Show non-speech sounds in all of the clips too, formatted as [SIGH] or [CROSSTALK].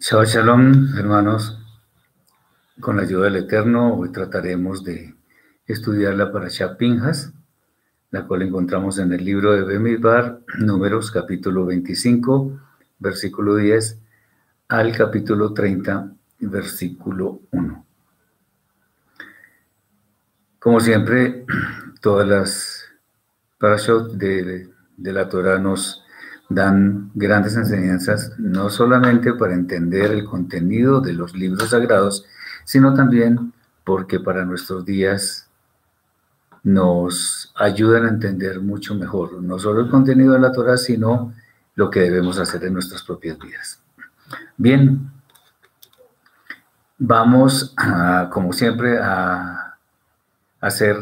Shabbat Shalom, hermanos. Con la ayuda del Eterno, hoy trataremos de estudiar la Parashá Pinjas, la cual encontramos en el libro de Bemidbar, números capítulo 25, versículo 10, al capítulo 30, versículo 1. Como siempre, todas las parashot de, de la Torah nos dan grandes enseñanzas, no solamente para entender el contenido de los libros sagrados, sino también porque para nuestros días nos ayudan a entender mucho mejor, no solo el contenido de la Torah, sino lo que debemos hacer en nuestras propias vidas. Bien, vamos, como siempre, a hacer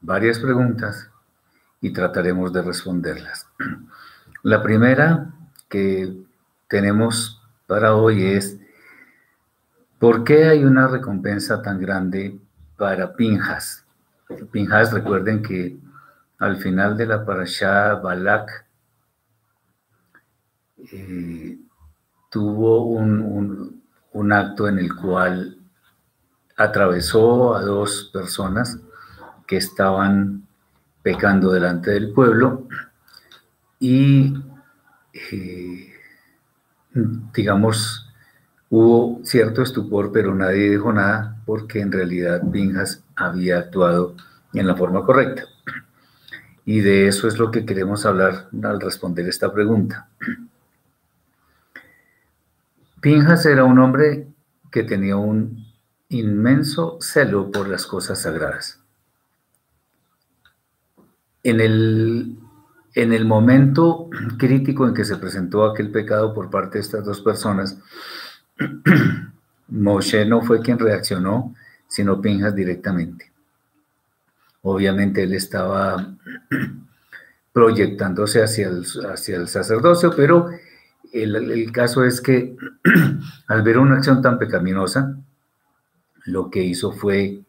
varias preguntas y trataremos de responderlas. La primera que tenemos para hoy es, ¿por qué hay una recompensa tan grande para Pinjas? Pinjas, recuerden que al final de la parashá Balak eh, tuvo un, un acto en el cual atravesó a dos personas que estaban pecando delante del pueblo y, eh, digamos, hubo cierto estupor, pero nadie dijo nada porque en realidad Pinjas había actuado en la forma correcta. Y de eso es lo que queremos hablar al responder esta pregunta. Pinjas era un hombre que tenía un inmenso celo por las cosas sagradas. En el en el momento crítico en que se presentó aquel pecado por parte de estas dos personas, [CLEARS THROAT] Moshe no fue quien reaccionó, sino Pinjas directamente. Obviamente él estaba [CLEARS THROAT] proyectándose hacia el, sacerdocio, pero el, el, caso es que [CLEARS THROAT] al ver una acción tan pecaminosa, lo que hizo fue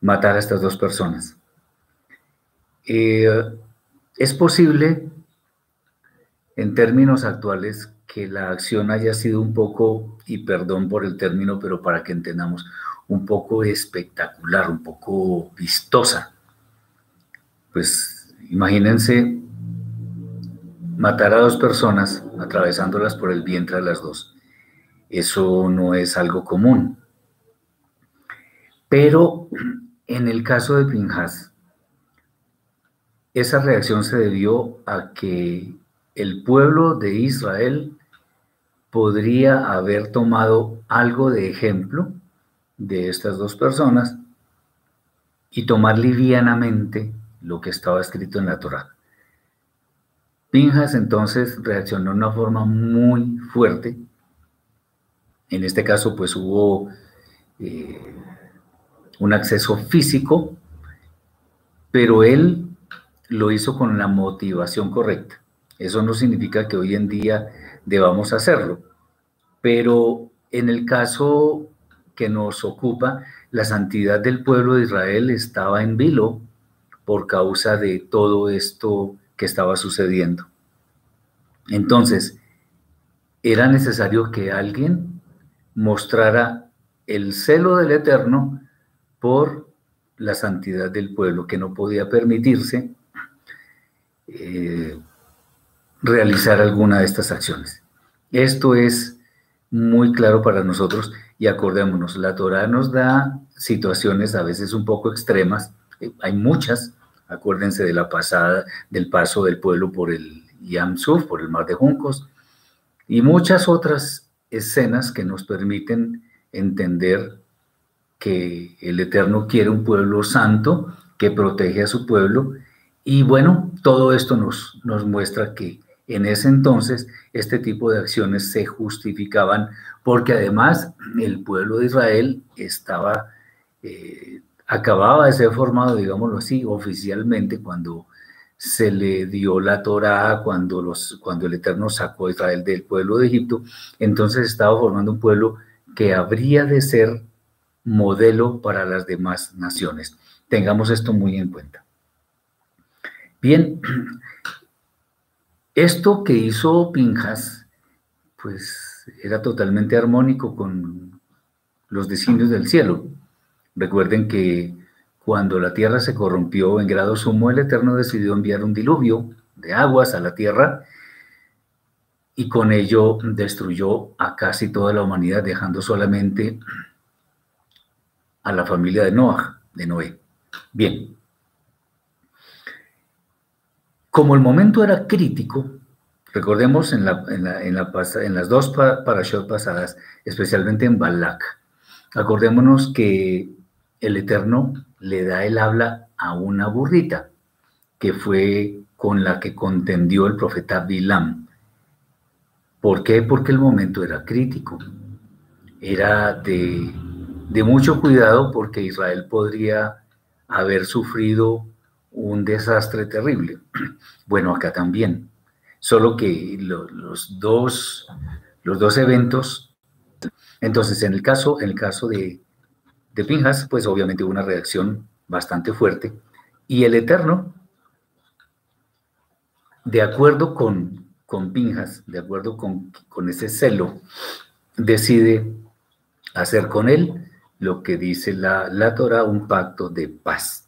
matar a estas dos personas. Eh, es posible, en términos actuales, que la acción haya sido un poco, y perdón por el término, pero para que entendamos, un poco espectacular, un poco vistosa. Pues imagínense matar a dos personas atravesándolas por el vientre a las dos. Eso no es algo común. Pero en el caso de Pinjas, esa reacción se debió a que el pueblo de Israel podría haber tomado algo de ejemplo de estas dos personas y tomar livianamente lo que estaba escrito en la Torah. Pinjas entonces reaccionó de una forma muy fuerte. En este caso, pues hubo eh, un acceso físico, pero él lo hizo con la motivación correcta. Eso no significa que hoy en día debamos hacerlo, pero en el caso que nos ocupa, la santidad del pueblo de Israel estaba en vilo por causa de todo esto que estaba sucediendo. Entonces, era necesario que alguien mostrara el celo del Eterno por la santidad del pueblo, que no podía permitirse eh, realizar alguna de estas acciones. Esto es muy claro para nosotros y acordémonos, la Torah nos da situaciones a veces un poco extremas, eh, hay muchas, acuérdense de la pasada, del paso del pueblo por el Yam Suf, por el mar de Juncos, y muchas otras escenas que nos permiten entender que el Eterno quiere un pueblo santo que protege a su pueblo y bueno, todo esto nos, nos muestra que en ese entonces este tipo de acciones se justificaban porque además el pueblo de Israel estaba, eh, acababa de ser formado, digámoslo así, oficialmente cuando se le dio la Torá, cuando, los, cuando el Eterno sacó a Israel del pueblo de Egipto, entonces estaba formando un pueblo que habría de ser modelo para las demás naciones. Tengamos esto muy en cuenta. Bien, [CLEARS THROAT] Esto que hizo Pinjas, pues era totalmente armónico con los designios del cielo. Recuerden que cuando la tierra se corrompió en grado sumo, el Eterno decidió enviar un diluvio de aguas a la tierra y con ello destruyó a casi toda la humanidad, dejando solamente a la familia de Noah, de Noé. Bien. Como el momento era crítico, recordemos en, las dos parashot pasadas, especialmente en Balak, acordémonos que el Eterno le da el habla a una burrita, que fue con la que contendió el profeta Bilam. ¿Por qué? Porque el momento era crítico. Era de, de mucho cuidado porque Israel podría haber sufrido un desastre terrible. [CLEARS THROAT] Bueno, acá también. Solo que los, dos, los dos eventos. Entonces, en el caso, en el caso de, de Pinjas, pues obviamente hubo una reacción bastante fuerte. Y el Eterno, de acuerdo con, con Pinjas, de acuerdo con, ese celo, decide hacer con él lo que dice la, la Torah, un pacto de paz.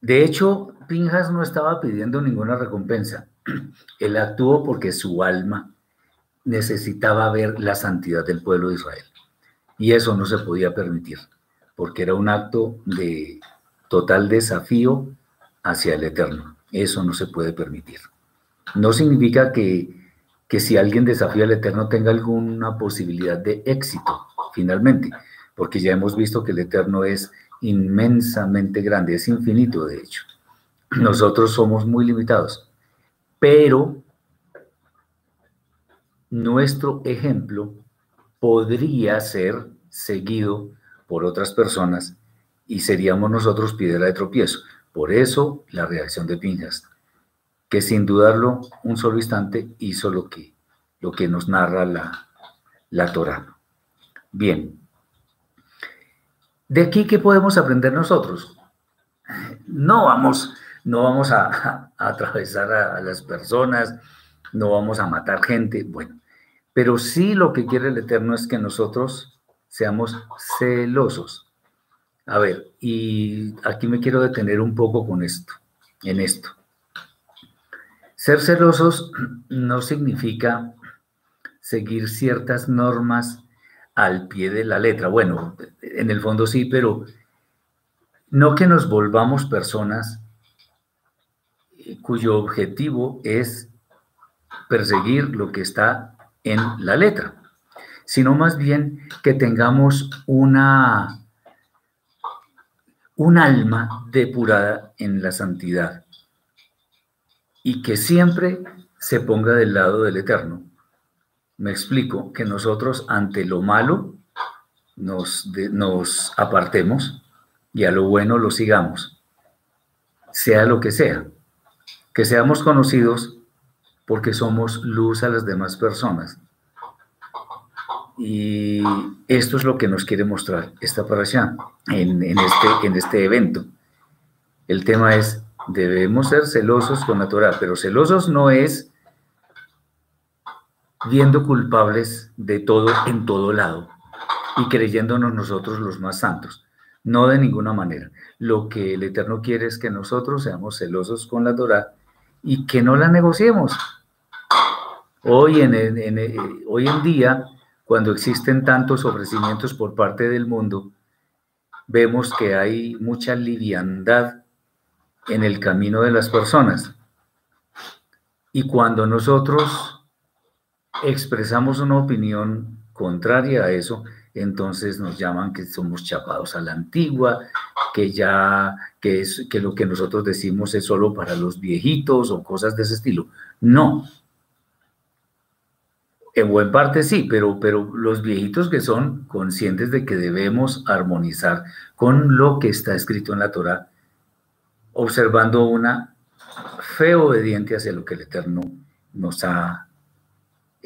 De hecho, Pinjas no estaba pidiendo ninguna recompensa. [CLEARS THROAT] Él actuó porque su alma necesitaba ver la santidad del pueblo de Israel. Y eso no se podía permitir, porque era un acto de total desafío hacia el Eterno. Eso no se puede permitir. No significa que, que si alguien desafía al Eterno tenga alguna posibilidad de éxito, finalmente, porque ya hemos visto que el Eterno es inmensamente grande, es infinito de hecho. Nosotros somos muy limitados, pero nuestro ejemplo podría ser seguido por otras personas y seríamos nosotros piedra de tropiezo. Por eso la reacción de Pinjas, que sin dudarlo un solo instante hizo lo que, lo que nos narra la, la Torah. Bien, ¿de aquí qué podemos aprender nosotros? No vamos, no vamos a, a atravesar a las personas, no vamos a matar gente, bueno, pero sí lo que quiere el Eterno es que nosotros seamos celosos. A ver, y aquí me quiero detener un poco con esto, en esto. Ser celosos no significa seguir ciertas normas al pie de la letra. Bueno, en el fondo sí, pero no que nos volvamos personas cuyo objetivo es perseguir lo que está en la letra, sino más bien que tengamos una, un alma depurada en la santidad y que siempre se ponga del lado del eterno. Me explico, que nosotros ante lo malo nos, nos apartemos y a lo bueno lo sigamos, sea lo que sea, que seamos conocidos porque somos luz a las demás personas. Y esto es lo que nos quiere mostrar esta parasha en, en, este, en este evento. El tema es, debemos ser celosos con la Torah, pero celosos no es viendo culpables de todo en todo lado y creyéndonos nosotros los más santos. No de ninguna manera. Lo que el Eterno quiere es que nosotros seamos celosos con la Torah y que no la negociemos. Hoy en, hoy en día, cuando existen tantos ofrecimientos por parte del mundo, vemos que hay mucha liviandad en el camino de las personas. Y cuando nosotros expresamos una opinión contraria a eso, entonces nos llaman que somos chapados a la antigua, que ya, que, es, que lo que nosotros decimos es solo para los viejitos o cosas de ese estilo. No, en buen parte sí, pero, pero los viejitos que son conscientes de que debemos armonizar con lo que está escrito en la Torah, observando una fe obediente hacia lo que el Eterno nos ha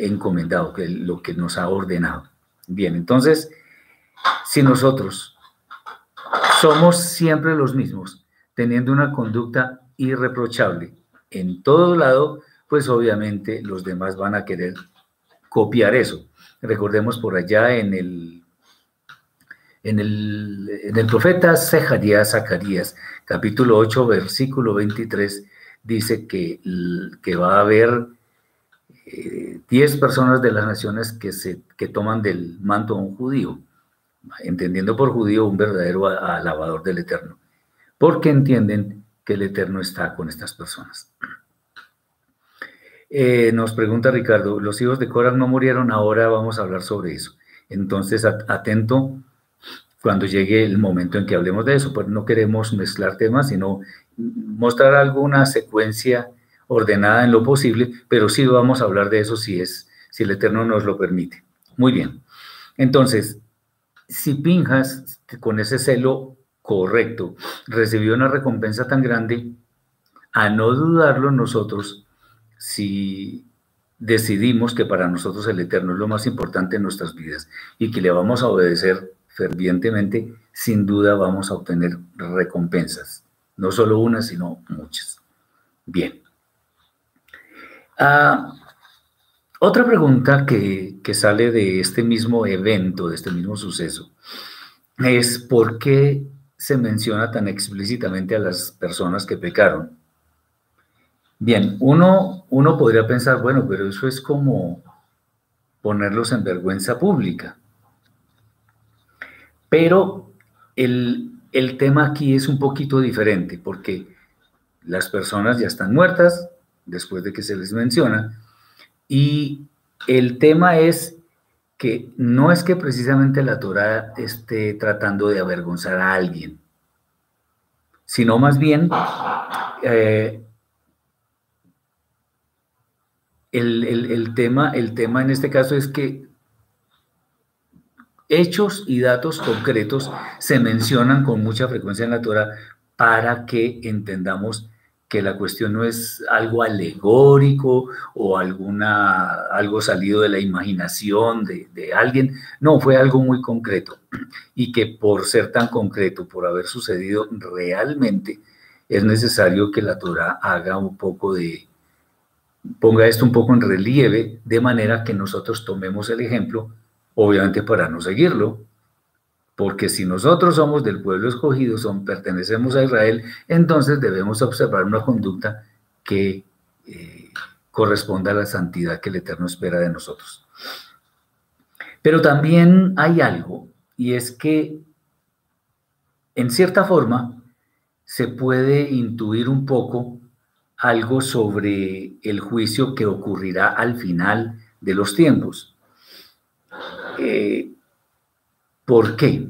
encomendado, que lo que nos ha ordenado. Bien, entonces, si nosotros somos siempre los mismos, teniendo una conducta irreprochable en todo lado, pues obviamente los demás van a querer copiar eso. Recordemos por allá en el, en el, en el profeta Zacarías, Zacarías, capítulo 8, versículo 23, dice que, que va a haber 10 eh, personas de las naciones que, se, que toman del manto a un judío, entendiendo por judío un verdadero alabador del Eterno, porque entienden que el Eterno está con estas personas. Eh, nos pregunta Ricardo, los hijos de Cora no murieron, ahora vamos a hablar sobre eso. Entonces, atento cuando llegue el momento en que hablemos de eso, pues no queremos mezclar temas, sino mostrar alguna secuencia ordenada en lo posible, pero sí vamos a hablar de eso si es, si el Eterno nos lo permite. Muy bien. Entonces, si Pinjas, con ese celo correcto, recibió una recompensa tan grande, a no dudarlo nosotros, si decidimos que para nosotros el Eterno es lo más importante en nuestras vidas y que le vamos a obedecer fervientemente, sin duda vamos a obtener recompensas. No solo una, sino muchas. Bien. Ah, otra pregunta que, que sale de este mismo evento, de este mismo suceso, es ¿por qué se menciona tan explícitamente a las personas que pecaron? Bien, uno, uno podría pensar, bueno, pero eso es como ponerlos en vergüenza pública. Pero el, el tema aquí es un poquito diferente, porque las personas ya están muertas después de que se les menciona, y el tema es que no es que precisamente la Torah esté tratando de avergonzar a alguien, sino más bien eh, el, tema, el tema en este caso es que hechos y datos concretos se mencionan con mucha frecuencia en la Torah para que entendamos que la cuestión no es algo alegórico o alguna, algo salido de la imaginación de, alguien, no, fue algo muy concreto. Y que por ser tan concreto, por haber sucedido realmente, es necesario que la Torah haga un poco de, ponga esto un poco en relieve, de manera que nosotros tomemos el ejemplo, obviamente para no seguirlo, porque si nosotros somos del pueblo escogido, son, pertenecemos a Israel, entonces debemos observar una conducta que eh, corresponda a la santidad que el Eterno espera de nosotros. Pero también hay algo, y es que en cierta forma se puede intuir un poco algo sobre el juicio que ocurrirá al final de los tiempos. Eh, ¿Por qué?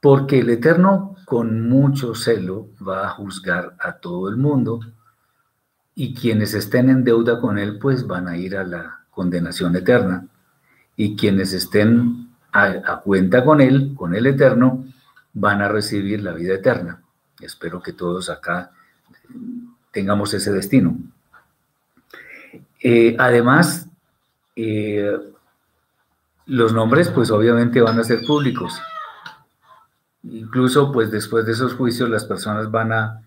Porque el Eterno con mucho celo va a juzgar a todo el mundo y quienes estén en deuda con Él pues van a ir a la condenación eterna y quienes estén a, cuenta con Él, con el Eterno, van a recibir la vida eterna. Espero que todos acá tengamos ese destino. Eh, además, eh, los nombres pues obviamente van a ser públicos. Incluso pues después de esos juicios las personas van a,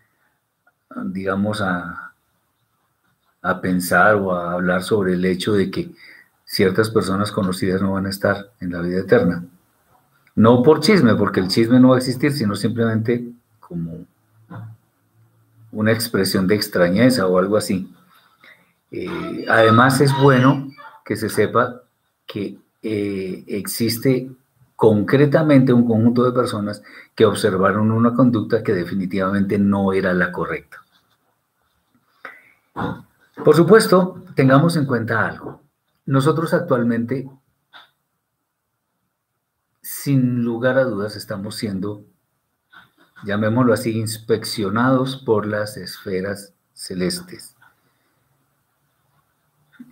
digamos, a, a pensar o a hablar sobre el hecho de que ciertas personas conocidas no van a estar en la vida eterna. No por chisme, porque el chisme no va a existir, sino simplemente como una expresión de extrañeza o algo así. Eh, además es bueno que se sepa que eh, existe concretamente un conjunto de personas que observaron una conducta que definitivamente no era la correcta. Por supuesto, tengamos en cuenta algo. Nosotros actualmente, sin lugar a dudas, estamos siendo llamémoslo así, inspeccionados por las esferas celestes.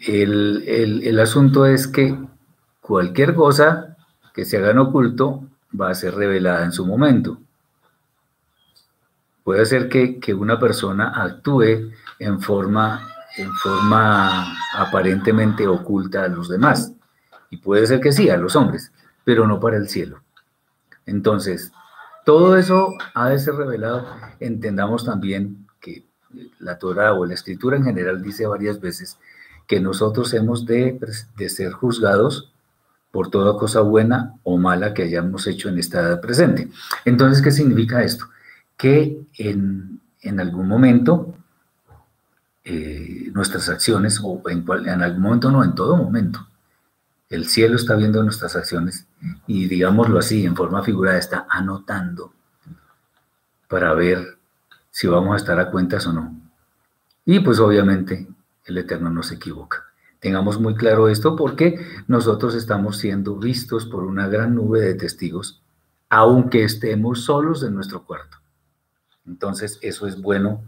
El, asunto es que cualquier cosa que se haga en oculto va a ser revelada en su momento. Puede ser que, que una persona actúe en forma, en forma aparentemente oculta a los demás. Y puede ser que sí, a los hombres, pero no para el cielo. Entonces, todo eso ha de ser revelado. Entendamos también que la Torah o la escritura en general dice varias veces que nosotros hemos de, de ser juzgados por toda cosa buena o mala que hayamos hecho en esta edad presente. Entonces, ¿qué significa esto? Que en, algún momento eh, nuestras acciones, o en, en algún momento no, en todo momento, el cielo está viendo nuestras acciones y digámoslo así, en forma figurada, está anotando para ver si vamos a estar a cuentas o no. Y pues obviamente el Eterno no se equivoca. Tengamos muy claro esto porque nosotros estamos siendo vistos por una gran nube de testigos, aunque estemos solos en nuestro cuarto. Entonces, eso es bueno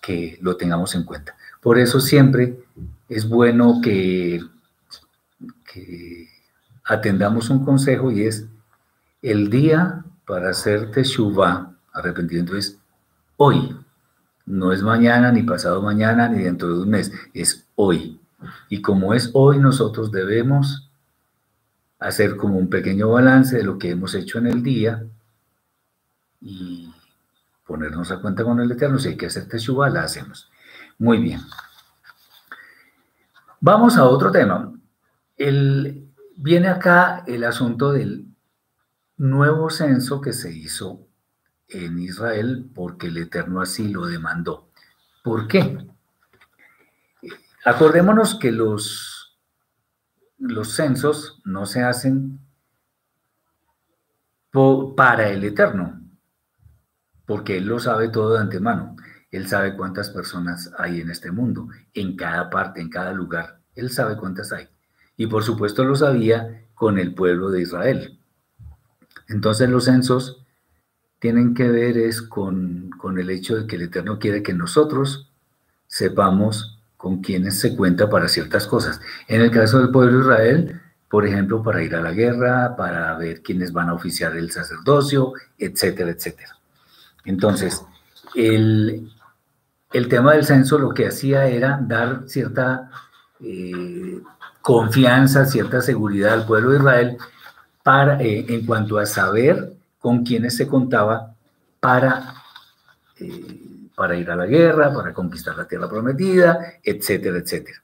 que lo tengamos en cuenta. Por eso siempre es bueno que, atendamos un consejo y es el día para hacer teshuva, arrepentimiento, es hoy. No es mañana, ni pasado mañana, ni dentro de un mes, es hoy. Y como es hoy, nosotros debemos hacer como un pequeño balance de lo que hemos hecho en el día y ponernos a cuenta con el Eterno. Si hay que hacer teshuva, la hacemos. Muy bien. Vamos a otro tema. El, viene acá el asunto del nuevo censo que se hizo en Israel porque el Eterno así lo demandó. ¿Por qué? Acordémonos que los, los censos no se hacen para el Eterno, porque Él lo sabe todo de antemano. Él sabe cuántas personas hay en este mundo, en cada parte, en cada lugar. Él sabe cuántas hay. Y por supuesto lo sabía con el pueblo de Israel. Entonces los censos tienen que ver es con, con el hecho de que el Eterno quiere que nosotros sepamos con quienes se cuenta para ciertas cosas. En el caso del pueblo de Israel, por ejemplo, para ir a la guerra, para ver quiénes van a oficiar el sacerdocio, etcétera, etcétera. Entonces, el, tema del censo lo que hacía era dar cierta eh, confianza, cierta seguridad al pueblo de Israel para, eh, en cuanto a saber con quiénes se contaba para eh, para ir a la guerra, para conquistar la tierra prometida, etcétera, etcétera.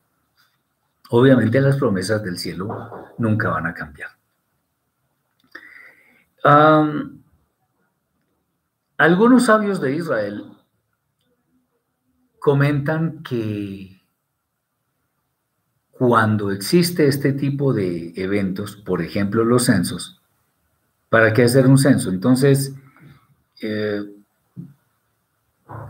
Obviamente las promesas del cielo nunca van a cambiar. algunos sabios de Israel comentan que cuando existe este tipo de eventos, por ejemplo los censos, ¿para qué hacer un censo? Entonces, eh,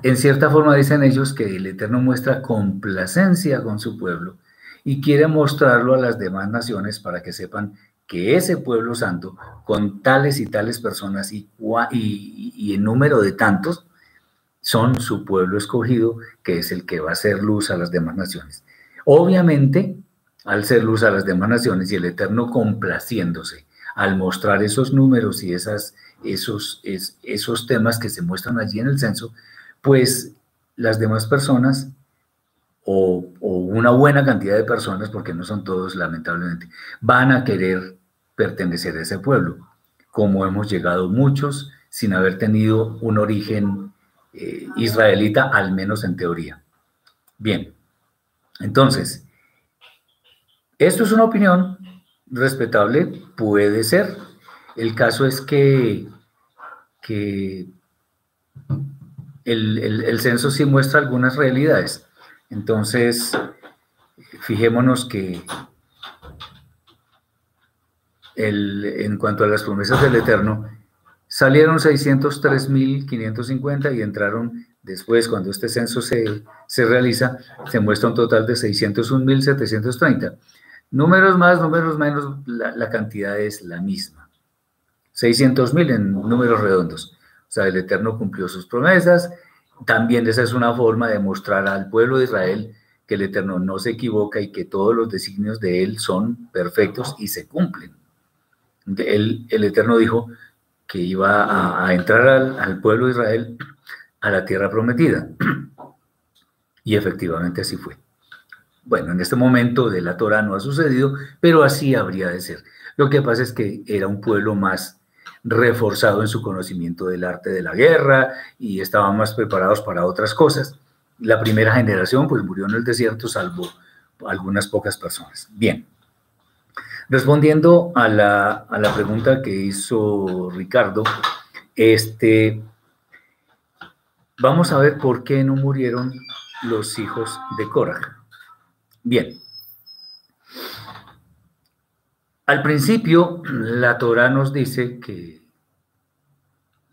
en cierta forma dicen ellos que el Eterno muestra complacencia con su pueblo y quiere mostrarlo a las demás naciones para que sepan que ese pueblo santo, con tales y tales personas y, y, en número de tantos, son su pueblo escogido, que es el que va a ser luz a las demás naciones. Obviamente, al ser luz a las demás naciones y el Eterno complaciéndose al mostrar esos números y esas, esos, esos temas que se muestran allí en el censo, pues las demás personas o, una buena cantidad de personas, porque no son todos lamentablemente, van a querer pertenecer a ese pueblo, como hemos llegado muchos sin haber tenido un origen eh, israelita, al menos en teoría. Bien, entonces, esto es una opinión respetable, puede ser. El caso es que, que el, censo sí muestra algunas realidades. Entonces, fijémonos que en cuanto a las promesas del Eterno, salieron 603.550 y entraron después, cuando este censo se, realiza, se muestra un total de 601.730. Números más, números menos, la, la cantidad es la misma. 600.000 en números redondos. Sea, el Eterno cumplió sus promesas. También esa es una forma de mostrar al pueblo de Israel que el Eterno no se equivoca y que todos los designios de Él son perfectos y se cumplen. El Eterno dijo que iba a, entrar al, al, pueblo de Israel a la tierra prometida. Y efectivamente así fue. Bueno, en este momento de la Torah no ha sucedido, pero así habría de ser. Lo que pasa es que era un pueblo más reforzado en su conocimiento del arte de la guerra y estaban más preparados para otras cosas. la primera generación pues murió en el desierto, salvo algunas pocas personas. Bien. Respondiendo a la, a la pregunta que hizo Ricardo, este, vamos a ver por qué no murieron los hijos de Cora. Bien. Al principio, la Torah nos dice que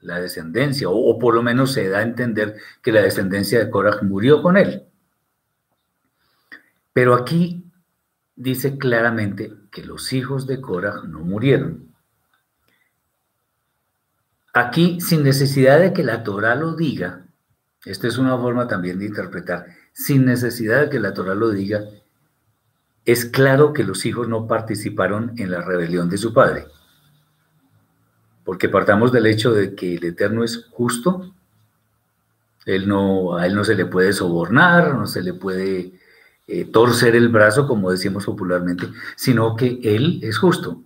la descendencia, o, por lo menos se da a entender que la descendencia de Cora murió con él. Pero aquí dice claramente que los hijos de Cora no murieron. Aquí, sin necesidad de que la Torah lo diga, esta es una forma también de interpretar, sin necesidad de que la Torah lo diga, es claro que los hijos no participaron en la rebelión de su padre. Porque partamos del hecho de que el Eterno es justo, él no, a él no se le puede sobornar, no se le puede eh, torcer el brazo, como decimos popularmente, sino que Él es justo.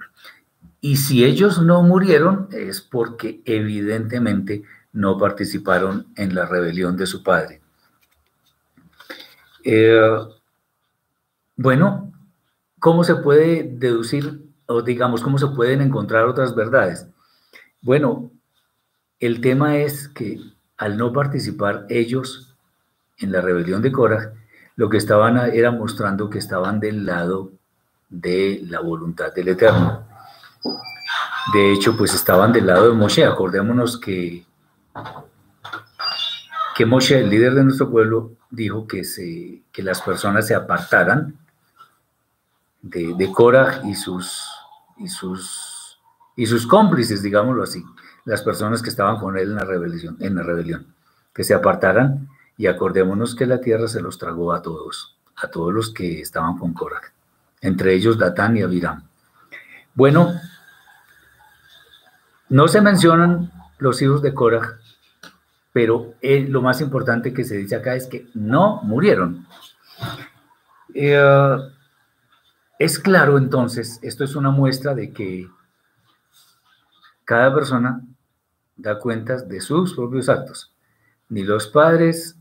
Y si ellos no murieron es porque evidentemente no participaron en la rebelión de su padre. Eh, bueno, ¿cómo se puede deducir o digamos cómo se pueden encontrar otras verdades? Bueno, el tema es que al no participar ellos en la rebelión de Cora, lo que estaban era mostrando que estaban del lado de la voluntad del Eterno. De hecho, pues estaban del lado de Moshe. Acordémonos que, que Moshe, el líder de nuestro pueblo, dijo que, se, que las personas se apartaran de, de y sus, y, sus, y sus cómplices, digámoslo así, las personas que estaban con él en la rebelión, en la rebelión que se apartaran y acordémonos que la tierra se los tragó a todos, a todos los que estaban con Korah, entre ellos Datán y Abiram. Bueno, no se mencionan los hijos de Korah, pero lo más importante que se dice acá es que no murieron. Eh, es claro entonces, esto es una muestra de que cada persona da cuentas de sus propios actos. Ni los padres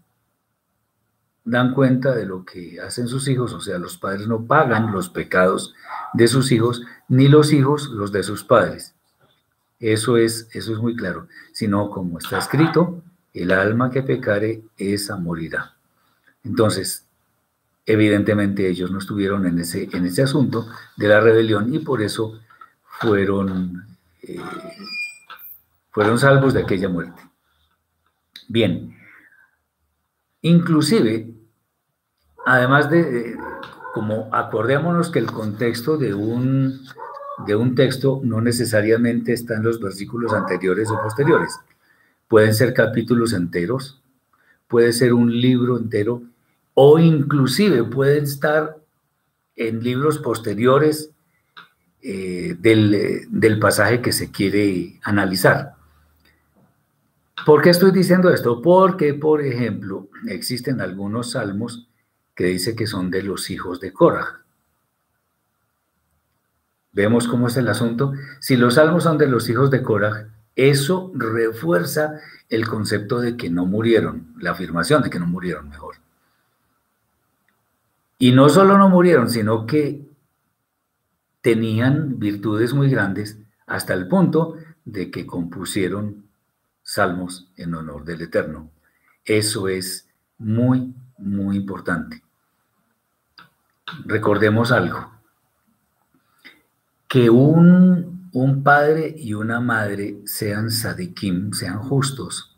dan cuenta de lo que hacen sus hijos, o sea, los padres no pagan los pecados de sus hijos, ni los hijos los de sus padres. Eso es, eso es muy claro. Sino, como está escrito, el alma que pecare, esa morirá. Entonces, evidentemente ellos no estuvieron en ese, en ese asunto de la rebelión y por eso fueron, eh, fueron salvos de aquella muerte. Bien, Inclusive, además de, como acordémonos que el contexto de un, de un texto no necesariamente está en los versículos anteriores o posteriores. Pueden ser capítulos enteros, puede ser un libro entero, o inclusive pueden estar en libros posteriores eh, del, del pasaje que se quiere analizar. ¿Por qué estoy diciendo esto? Porque, por ejemplo, existen algunos salmos que dice que son de los hijos de Cora. Vemos cómo es el asunto. Si los salmos son de los hijos de Cora, eso refuerza el concepto de que no murieron, la afirmación de que no murieron mejor. Y no solo no murieron, sino que tenían virtudes muy grandes hasta el punto de que compusieron salmos en honor del Eterno. Eso es muy, muy importante. Recordemos algo, que un, un padre y una madre sean sadikim, sean justos,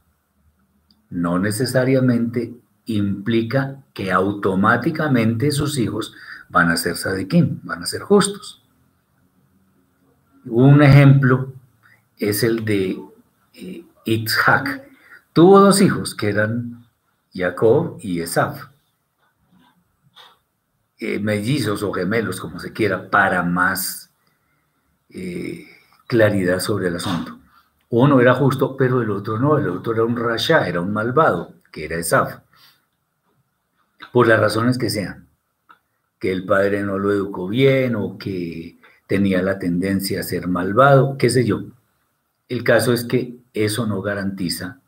no necesariamente implica que automáticamente sus hijos van a ser sadikim, van a ser justos. Un ejemplo es el de eh. Tuvo dos hijos que eran Jacob y Esaf. Eh, mellizos o gemelos, como se quiera, para más eh, claridad sobre el asunto. Uno era justo, pero el otro no, el otro era un rasha, era un malvado, que era Esaf. Por las razones que sean, que el padre no lo educó bien o que tenía la tendencia a ser malvado, qué sé yo. El caso es que eso no garantiza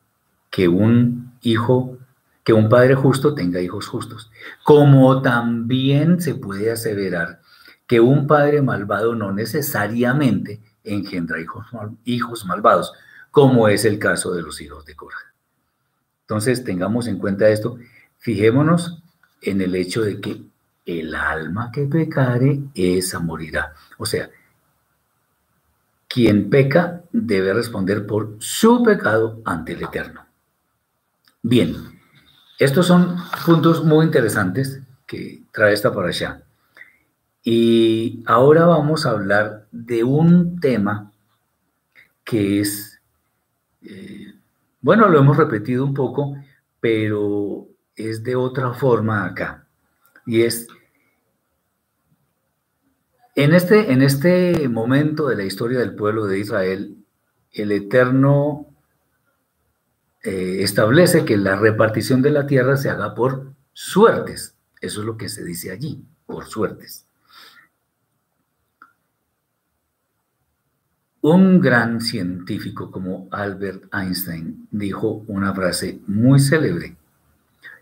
que un hijo que un padre justo tenga hijos justos, como también se puede aseverar que un padre malvado no necesariamente engendra hijos, hijos malvados, como es el caso de los hijos de Cora. Entonces, tengamos en cuenta esto, fijémonos en el hecho de que el alma que pecare, esa morirá. O sea, quien peca debe responder por su pecado ante el Eterno. Bien, estos son puntos muy interesantes que trae esta para allá. Y ahora vamos a hablar de un tema que es, eh, bueno, lo hemos repetido un poco, pero es de otra forma acá. Y es, en este, en este momento de la historia del pueblo de Israel, el Eterno eh, establece que la repartición de la tierra se haga por suertes. Eso es lo que se dice allí, por suertes. Un gran científico como Albert Einstein dijo una frase muy célebre,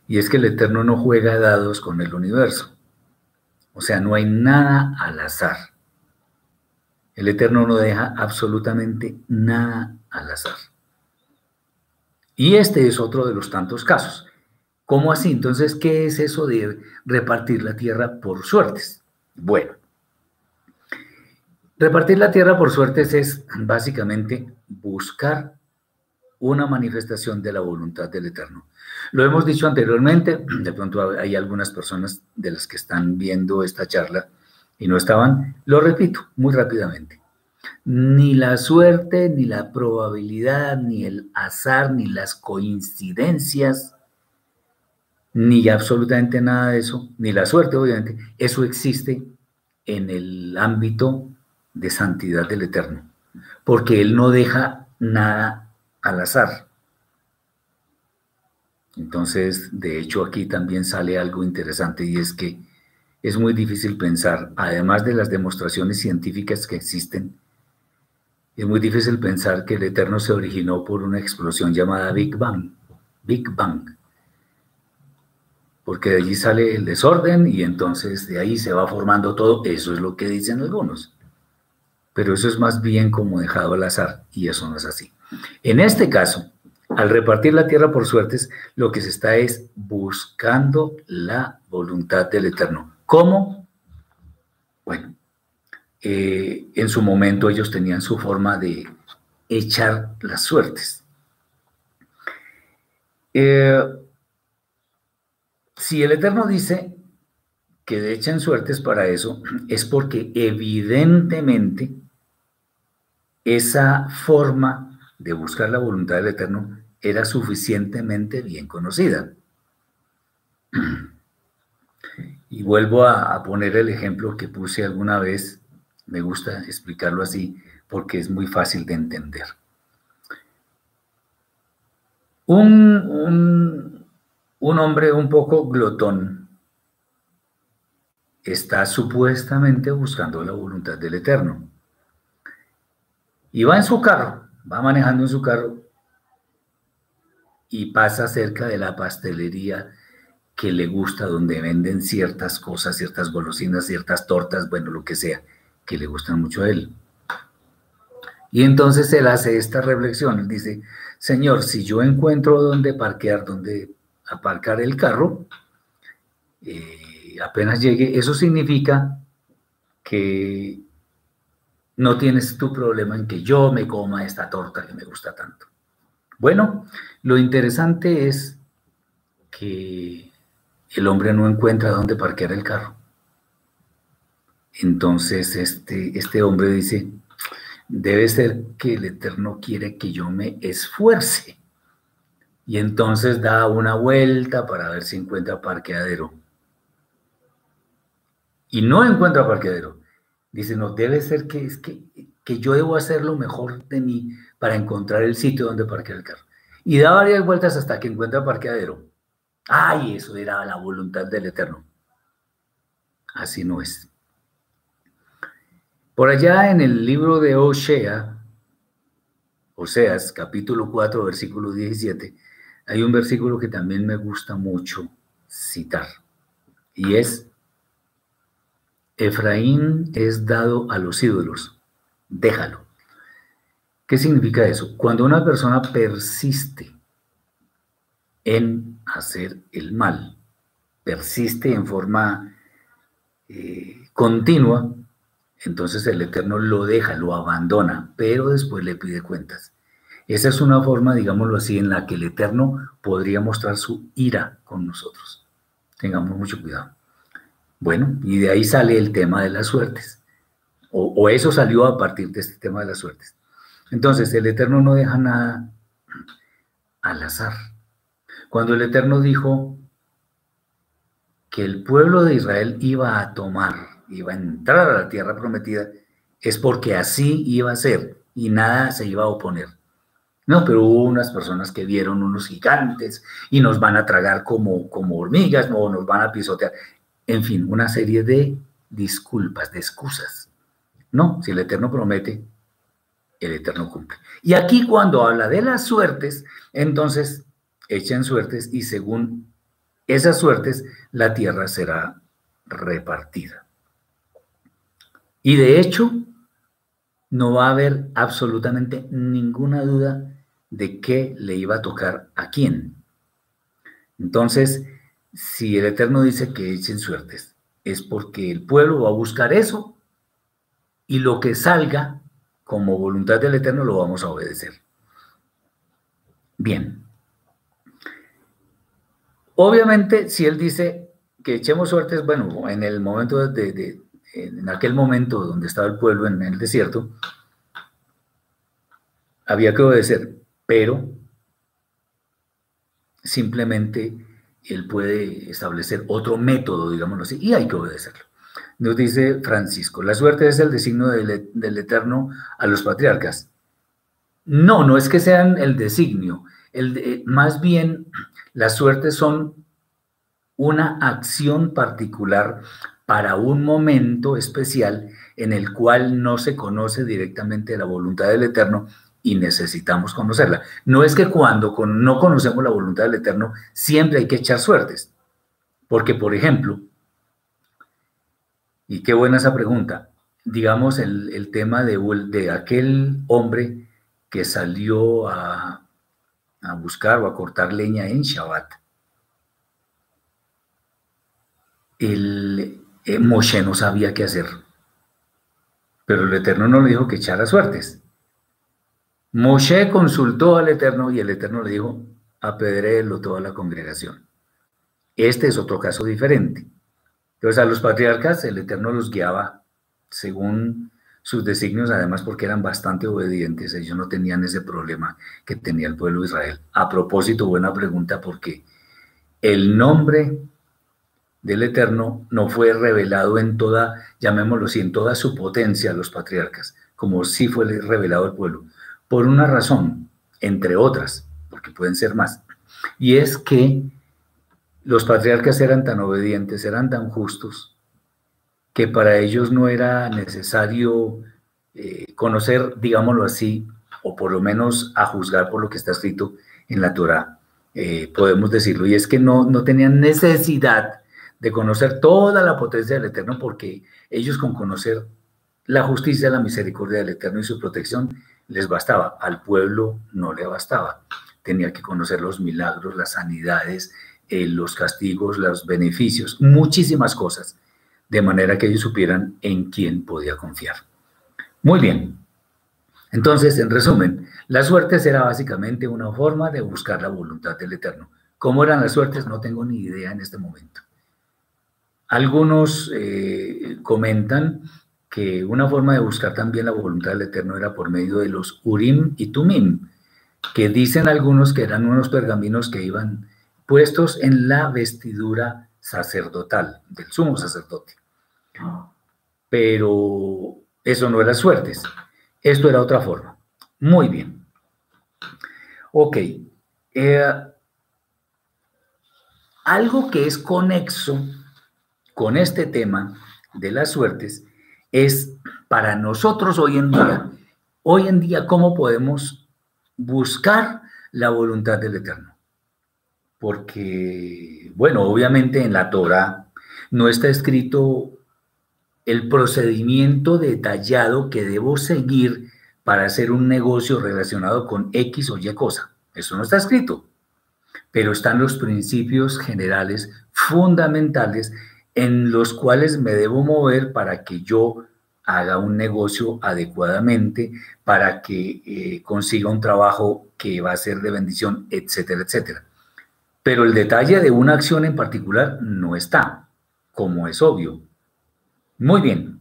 y es que el Eterno no juega dados con el universo. O sea, no hay nada al azar. El Eterno no deja absolutamente nada al azar. Y este es otro de los tantos casos. ¿Cómo así? Entonces, ¿qué es eso de repartir la tierra por suertes? Bueno, Repartir la tierra por suertes es básicamente buscar una manifestación de la voluntad del Eterno. Lo hemos dicho anteriormente, [CLEARS THROAT] de pronto hay algunas personas de las que están viendo esta charla y no estaban, lo repito muy rápidamente. Ni la suerte, ni la probabilidad, ni el azar, ni las coincidencias, ni absolutamente nada de eso, ni la suerte obviamente, eso existe en el ámbito de santidad del Eterno, porque Él no deja nada al azar. Entonces, de hecho, aquí también sale algo interesante y es que es muy difícil pensar, además de las demostraciones científicas que existen, es muy difícil pensar que el Eterno se originó por una explosión llamada Big Bang. Big Bang. Porque de allí sale el desorden y entonces de ahí se va formando todo. Eso es lo que dicen algunos pero eso es más bien como dejado al azar y eso no es así. En este caso, al repartir la tierra por suertes, lo que se está es buscando la voluntad del Eterno. ¿Cómo? Bueno, eh, en su momento ellos tenían su forma de echar las suertes. Eh, si el Eterno dice que echen suertes para eso, es porque evidentemente esa forma de buscar la voluntad del Eterno era suficientemente bien conocida. Y vuelvo a, poner el ejemplo que puse alguna vez, me gusta explicarlo así porque es muy fácil de entender. Un, un hombre un poco glotón está supuestamente buscando la voluntad del Eterno y va en su carro, va manejando en su carro y pasa cerca de la pastelería que le gusta, donde venden ciertas cosas, ciertas golosinas, ciertas tortas, bueno, lo que sea, que le gustan mucho a él. Y entonces él hace esta reflexión, él dice, Señor, si yo encuentro dónde parquear, dónde aparcar el carro, eh, apenas llegue, eso significa que no tienes tu problema en que yo me coma esta torta que me gusta tanto. Bueno, lo interesante es que el hombre no encuentra dónde parquear el carro. Entonces este, este hombre dice, debe ser que el Eterno quiere que yo me esfuerce. Y entonces da una vuelta para ver si encuentra parqueadero. Y no encuentra parqueadero. Dice, no, debe ser que es que, que yo debo hacer lo mejor de mí para encontrar el sitio donde parquear el carro. Y da varias vueltas hasta que encuentra parqueadero. Ay, eso era la voluntad del Eterno. Así no es. Por allá en el libro de Osea, Oseas, capítulo 4, versículo 17, hay un versículo que también me gusta mucho citar, y es, Efraín es dado a los ídolos, déjalo. ¿Qué significa eso? Cuando una persona persiste en hacer el mal, persiste en forma eh, continua, entonces el Eterno lo deja, lo abandona, pero después le pide cuentas. Esa es una forma, digámoslo así, en la que el Eterno podría mostrar su ira con nosotros. Tengamos mucho cuidado. Bueno, y de ahí sale el tema de las suertes. O, eso salió a partir de este tema de las suertes. Entonces, el Eterno no deja nada al azar. Cuando el Eterno dijo que el pueblo de Israel iba a tomar, iba a entrar a la tierra prometida, es porque así iba a ser y nada se iba a oponer. No, pero hubo unas personas que vieron unos gigantes y nos van a tragar como, como hormigas, no, nos van a pisotear. En fin, una serie de disculpas, de excusas. No, si el Eterno promete, el Eterno cumple. Y aquí cuando habla de las suertes, entonces echen suertes y según esas suertes la tierra será repartida. Y de hecho, no va a haber absolutamente ninguna duda de qué le iba a tocar a quién. Entonces, si el Eterno dice que echen suertes, es porque el pueblo va a buscar eso y lo que salga como voluntad del Eterno lo vamos a obedecer. Bien. Obviamente, si él dice que echemos suertes, bueno, en el momento de, en aquel momento donde estaba el pueblo en el desierto, había que obedecer pero simplemente él puede establecer otro método, digámoslo así, y hay que obedecerlo. Nos dice Francisco, la suerte es el designio del, Eterno a los patriarcas. No, no es que sean el designio, el más bien las suertes son una acción particular para un momento especial en el cual no se conoce directamente la voluntad del Eterno y necesitamos conocerla. No es que cuando no conocemos la voluntad del Eterno, siempre hay que echar suertes. Porque, por ejemplo, y qué buena esa pregunta, digamos el, tema de, de, aquel hombre que salió a, buscar o a cortar leña en Shabbat. El, eh, Moshe no sabía qué hacer, pero el Eterno no le dijo que echara suertes. Moshe consultó al Eterno y el Eterno le dijo, apedréelo toda la congregación. Este es otro caso diferente. Entonces a los patriarcas el Eterno los guiaba según sus designios, además porque eran bastante obedientes, ellos no tenían ese problema que tenía el pueblo de Israel. A propósito, buena pregunta, porque el nombre del Eterno no fue revelado en toda, llamémoslo así, en toda su potencia a los patriarcas, como sí fue revelado al pueblo, por una razón, entre otras, porque pueden ser más, y es que los patriarcas eran tan obedientes, eran tan justos, que para ellos no era necesario eh, conocer, digámoslo así, o por lo menos a juzgar por lo que está escrito en la Torah, eh, podemos decirlo, y es que no, no tenían necesidad de conocer toda la potencia del Eterno, porque ellos con conocer la justicia, la misericordia del Eterno y su protección, les bastaba, al pueblo no le bastaba. Tenía que conocer los milagros, las sanidades, eh, los castigos, los beneficios, muchísimas cosas, de manera que ellos supieran en quién podía confiar. Muy bien. Entonces, en resumen, la suerte será básicamente una forma de buscar la voluntad del Eterno. ¿Cómo eran las suertes? No tengo ni idea en este momento. Algunos eh, comentan que una forma de buscar también la voluntad del Eterno era por medio de los Urim y Tumim, que dicen algunos que eran unos pergaminos que iban puestos en la vestidura sacerdotal del sumo sacerdote. Pero eso no era suertes, esto era otra forma. Muy bien. Ok. Eh, algo que es conexo con este tema de las suertes es para nosotros hoy en día, hoy en día, cómo podemos buscar la voluntad del Eterno. porque, bueno, obviamente en la Torah no está escrito el procedimiento detallado que debo seguir para hacer un negocio relacionado con X o Y cosa. Eso no está escrito. Pero están los principios generales fundamentales en los cuales me debo mover para que yo haga un negocio adecuadamente, para que eh, consiga un trabajo que va a ser de bendición, etcétera, etcétera. Pero el detalle de una acción en particular no está, como es obvio. Muy bien.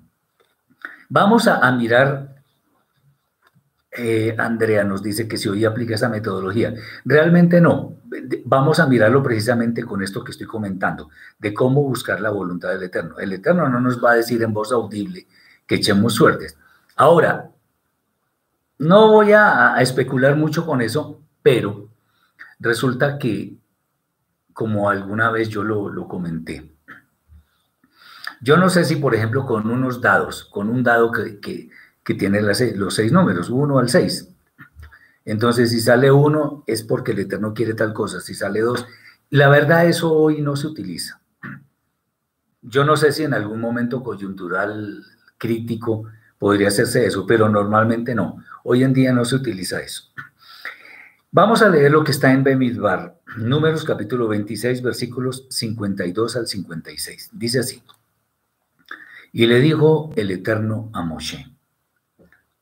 Vamos a, mirar, eh, Andrea nos dice que si hoy aplica esa metodología. Realmente no. Vamos a mirarlo precisamente con esto que estoy comentando, de cómo buscar la voluntad del Eterno. El Eterno no nos va a decir en voz audible que echemos suertes. Ahora, no voy a especular mucho con eso, pero resulta que como alguna vez yo lo, comenté. Yo no sé si, por ejemplo, con unos dados, con un dado que, tiene los seis números, uno al seis. Entonces, si sale uno, es porque el Eterno quiere tal cosa. Si sale dos, la verdad, eso hoy no se utiliza. Yo no sé si en algún momento coyuntural crítico podría hacerse eso, pero normalmente no. Hoy en día no se utiliza eso. Vamos a leer lo que está en Bemidbar, Números capítulo 26, versículos 52 al 56. Dice así. Y le dijo el Eterno a Moshe,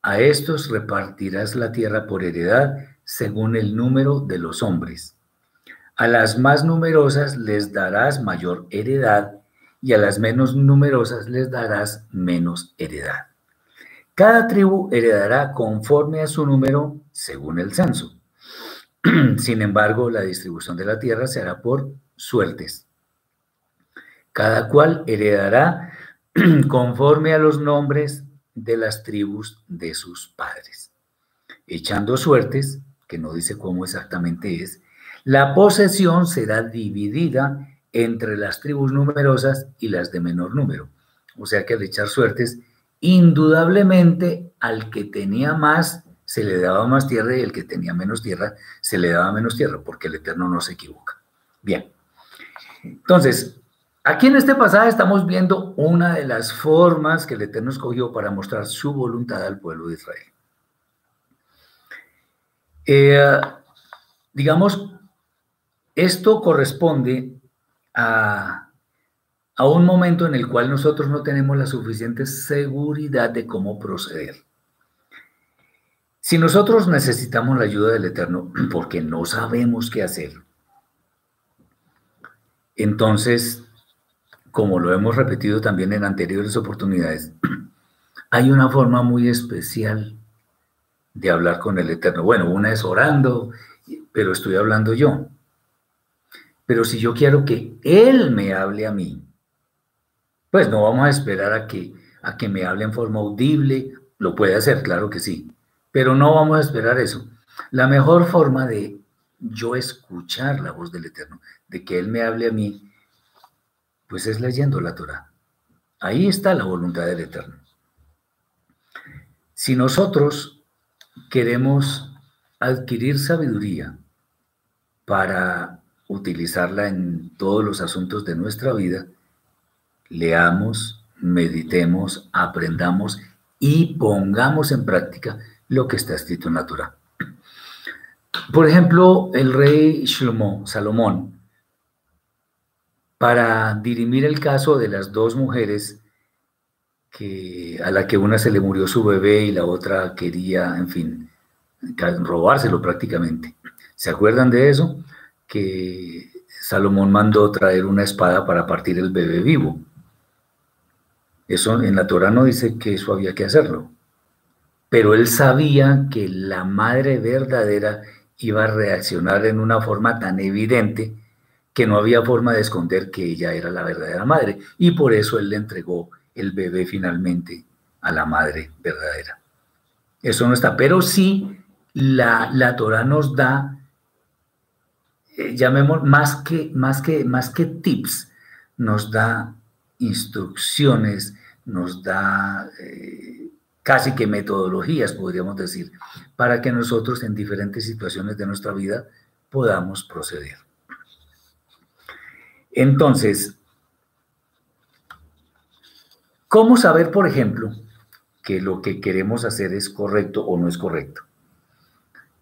a estos repartirás la tierra por heredad según el número de los hombres. A las más numerosas les darás mayor heredad y a las menos numerosas les darás menos heredad. Cada tribu heredará conforme a su número según el censo. [CLEARS THROAT] Sin embargo, la distribución de la tierra se hará por suertes. Cada cual heredará [CLEARS THROAT] conforme a los nombres de las tribus de sus padres. Echando suertes, que no dice cómo exactamente es, la posesión será dividida entre las tribus numerosas y las de menor número. O sea que al echar suertes, indudablemente al que tenía más se le daba más tierra y el que tenía menos tierra se le daba menos tierra, porque el Eterno no se equivoca. Bien. Entonces, aquí en este pasaje estamos viendo una de las formas que el Eterno escogió para mostrar su voluntad al pueblo de Israel. Eh, digamos, esto corresponde a, a un momento en el cual nosotros no tenemos la suficiente seguridad de cómo proceder. Si nosotros necesitamos la ayuda del Eterno [CLEARS THROAT] porque no sabemos qué hacer, entonces, como lo hemos repetido también en anteriores oportunidades, [CLEARS THROAT] hay una forma muy especial de hablar con el Eterno. Bueno, una es orando, pero estoy hablando yo. Pero si yo quiero que Él me hable a mí, pues no vamos a esperar a que, a que me hable en forma audible. Lo puede hacer, claro que sí. Pero no vamos a esperar eso. La mejor forma de yo escuchar la voz del Eterno, de que Él me hable a mí, pues es leyendo la Torah. Ahí está la voluntad del Eterno. Si nosotros queremos adquirir sabiduría para utilizarla en todos los asuntos de nuestra vida, leamos, meditemos, aprendamos y pongamos en práctica lo que está escrito en la Torah. Por ejemplo, el rey Salomón, para dirimir el caso de las dos mujeres que, a la que una se le murió su bebé y la otra quería, en fin, robárselo prácticamente. ¿Se acuerdan de eso? Que Salomón mandó traer una espada para partir el bebé vivo. Eso en la Torah no dice que eso había que hacerlo pero él sabía que la madre verdadera iba a reaccionar en una forma tan evidente que no había forma de esconder que ella era la verdadera madre. Y por eso él le entregó el bebé finalmente a la madre verdadera. Eso no está, pero sí la, la Torah nos da, eh, llamemos más que, más, que, más que tips, nos da instrucciones, nos da eh, casi que metodologías, podríamos decir, para que nosotros en diferentes situaciones de nuestra vida podamos proceder. Entonces, ¿cómo saber, por ejemplo, que lo que queremos hacer es correcto o no es correcto?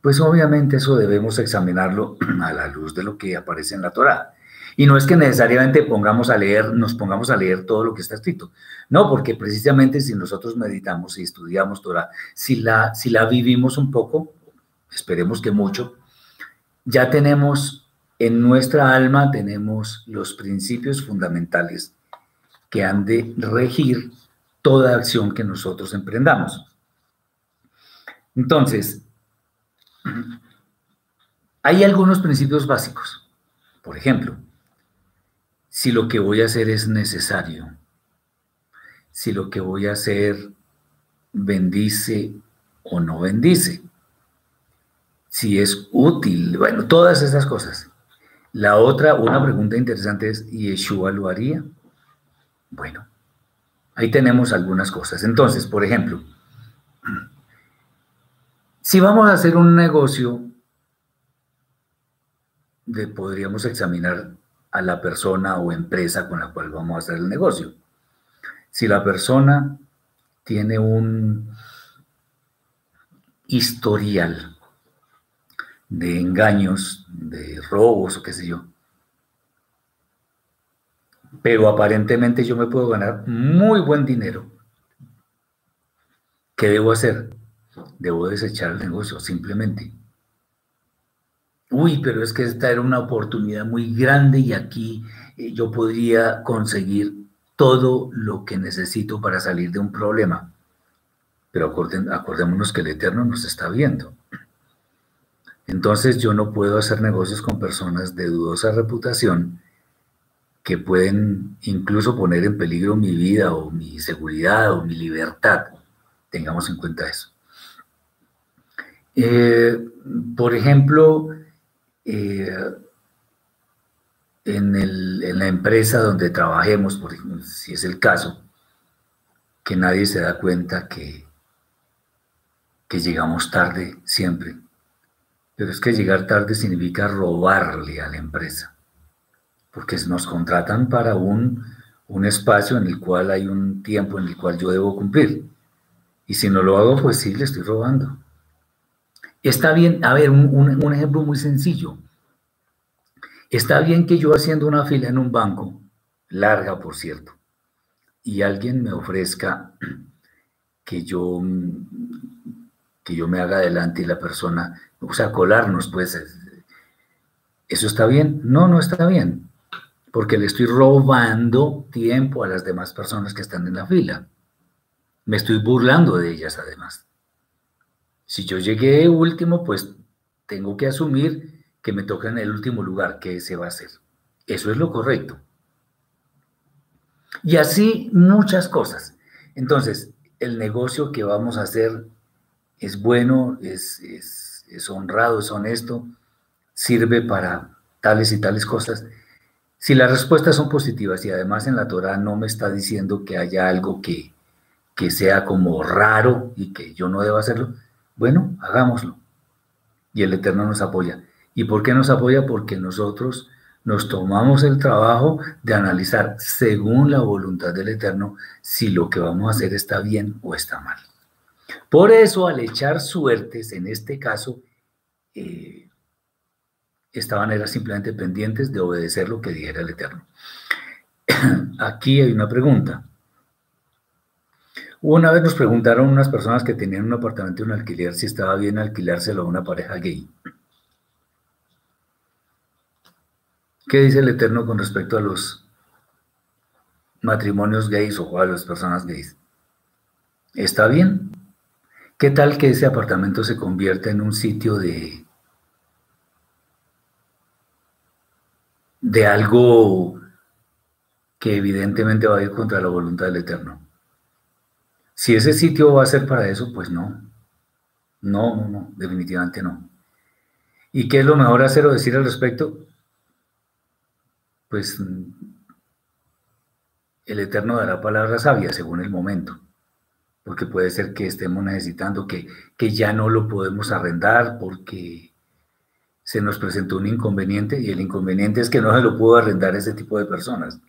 Pues obviamente eso debemos examinarlo [CLEARS THROAT] a la luz de lo que aparece en la Torá. Y no es que necesariamente pongamos a leer, nos pongamos a leer todo lo que está escrito. No, porque precisamente si nosotros meditamos y estudiamos Torah, si la, si la vivimos un poco, esperemos que mucho, ya tenemos en nuestra alma, tenemos los principios fundamentales que han de regir toda acción que nosotros emprendamos. Entonces, hay algunos principios básicos. Por ejemplo, si lo que voy a hacer es necesario, si lo que voy a hacer bendice o no bendice, si es útil, bueno, todas esas cosas. La otra, una pregunta interesante es, ¿y ¿Yeshua lo haría? Bueno, ahí tenemos algunas cosas. Entonces, por ejemplo, si vamos a hacer un negocio, de, podríamos examinar a la persona o empresa con la cual vamos a hacer el negocio. Si la persona tiene un historial de engaños, de robos o qué sé yo, pero aparentemente yo me puedo ganar muy buen dinero, ¿qué debo hacer? Debo desechar el negocio, simplemente uy, pero es que esta era una oportunidad muy grande y aquí eh, yo podría conseguir todo lo que necesito para salir de un problema. Pero acordémonos que el Eterno nos está viendo. Entonces yo no puedo hacer negocios con personas de dudosa reputación que pueden incluso poner en peligro mi vida o mi seguridad o mi libertad. Tengamos en cuenta eso. Eh, por ejemplo, eh, en, la empresa donde trabajemos, por si es el caso, que nadie se da cuenta que llegamos tarde siempre. Pero es que llegar tarde significa robarle a la empresa, porque nos contratan para un, un espacio en el cual hay un tiempo en el cual yo debo cumplir. Y si no lo hago, pues sí, le estoy robando. Está bien, a ver, un, ejemplo muy sencillo. Está bien que yo haciendo una fila en un banco, larga por cierto, y alguien me ofrezca que yo, que yo me haga adelante y la persona, o sea, colarnos, pues, ¿eso está bien? No, no está bien, porque le estoy robando tiempo a las demás personas que están en la fila. Me estoy burlando de ellas además. Si yo llegué último, pues tengo que asumir que me toca en el último lugar, que se va a hacer. Eso es lo correcto. Y así muchas cosas. Entonces, el negocio que vamos a hacer es bueno, es, es honrado, es honesto, sirve para tales y tales cosas. Si las respuestas son positivas y además en la Torah no me está diciendo que haya algo que, que sea como raro y que yo no deba hacerlo, bueno, hagámoslo. Y el Eterno nos apoya. ¿Y por qué nos apoya? Porque nosotros nos tomamos el trabajo de analizar según la voluntad del Eterno si lo que vamos a hacer está bien o está mal. Por eso, al echar suertes, en este caso, eh, estaban era simplemente pendientes de obedecer lo que dijera el Eterno. [COUGHS] Aquí hay una pregunta. Una vez nos preguntaron unas personas que tenían un apartamento en alquiler si estaba bien alquilárselo a una pareja gay. ¿Qué dice el Eterno con respecto a los matrimonios gays o a las personas gays? ¿Está bien? ¿Qué tal que ese apartamento se convierta en un sitio de, de algo que evidentemente va a ir contra la voluntad del Eterno? Si ese sitio va a ser para eso, pues no. No, no, no, definitivamente no. ¿Y qué es lo mejor hacer o decir al respecto? Pues el Eterno dará palabras sabias según el momento, porque puede ser que estemos necesitando que, que ya no lo podemos arrendar porque se nos presentó un inconveniente y el inconveniente es que no se lo pudo arrendar ese tipo de personas.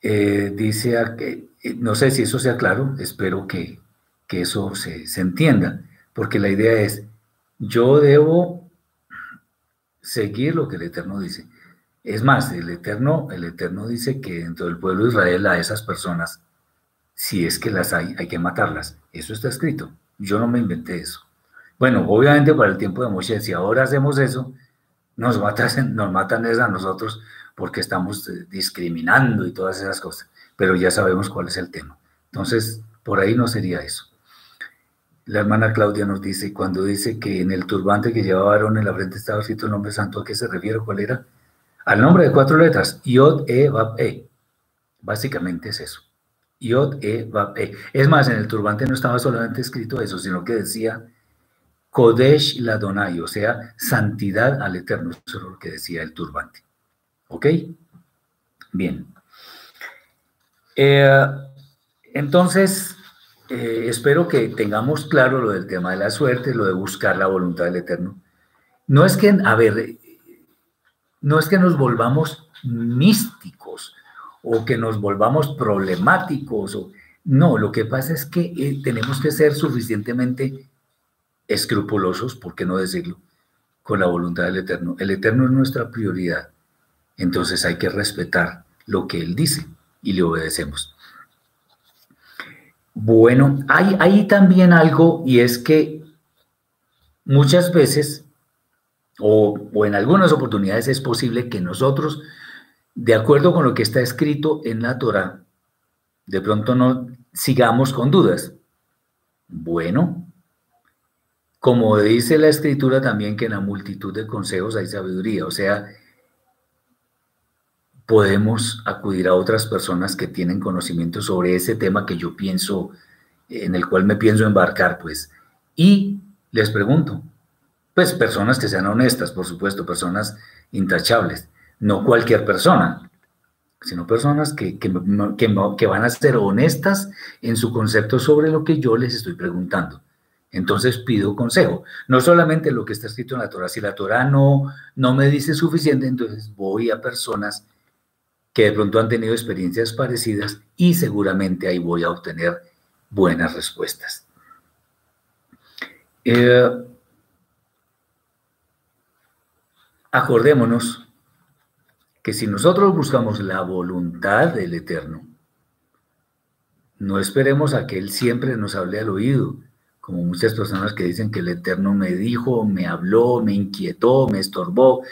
Eh, dice, que, eh, no sé si eso sea claro, espero que, eso se, se entienda, porque la idea es, yo debo seguir lo que el Eterno dice. Es más, el Eterno, el Eterno dice que dentro del pueblo de Israel a esas personas, si es que las hay, hay que matarlas. Eso está escrito. Yo no me inventé eso. Bueno, obviamente para el tiempo de Moshe, si ahora hacemos eso, nos matan, [LAUGHS] nos matan a nosotros porque estamos eh, discriminando y todas esas cosas, pero ya sabemos cuál es el tema. Entonces, por ahí no sería eso. La hermana Claudia nos dice, cuando dice que en el turbante que llevaba Aarón en la frente estaba escrito el nombre santo, ¿a qué se refiere? ¿Cuál era? Al nombre de cuatro letras, Yod, E, Bab, E. Básicamente es eso. Yod, E. Es más, en el turbante no estaba solamente escrito eso, sino que decía Kodesh Ladonai, o sea, santidad al Eterno. Eso es lo que decía el turbante. ¿Ok? Bien. Eh, entonces, eh, espero que tengamos claro lo del tema de la suerte, lo de buscar la voluntad del Eterno. No es que, a ver, no es que nos volvamos místicos o que nos volvamos problemáticos. O, no, lo que pasa es que eh, tenemos que ser suficientemente escrupulosos, ¿por qué no decirlo?, con la voluntad del Eterno. El Eterno es nuestra prioridad. Entonces hay que respetar lo que Él dice y le obedecemos. Bueno, hay, hay también algo y es que muchas veces o, o, en algunas oportunidades es posible que nosotros, de acuerdo con lo que está escrito en la Torah, de pronto no sigamos con dudas. Bueno, como dice la escritura también que en la multitud de consejos hay sabiduría, o sea, podemos acudir a otras personas que tienen conocimiento sobre ese tema que yo pienso, en el cual me pienso embarcar, pues. Y les pregunto, pues personas que sean honestas, por supuesto, personas intachables, no cualquier persona, sino personas que, que, que, van a ser honestas en su concepto sobre lo que yo les estoy preguntando. Entonces pido consejo. No solamente lo que está escrito en la Torah, si la Torah no, no me dice suficiente, entonces voy a personas que de pronto han tenido experiencias parecidas y seguramente ahí voy a obtener buenas respuestas. Eh, acordémonos que si nosotros buscamos la voluntad del Eterno, no esperemos a que Él siempre nos hable al oído, como muchas personas que dicen que el Eterno me dijo, me habló, me inquietó, me estorbó.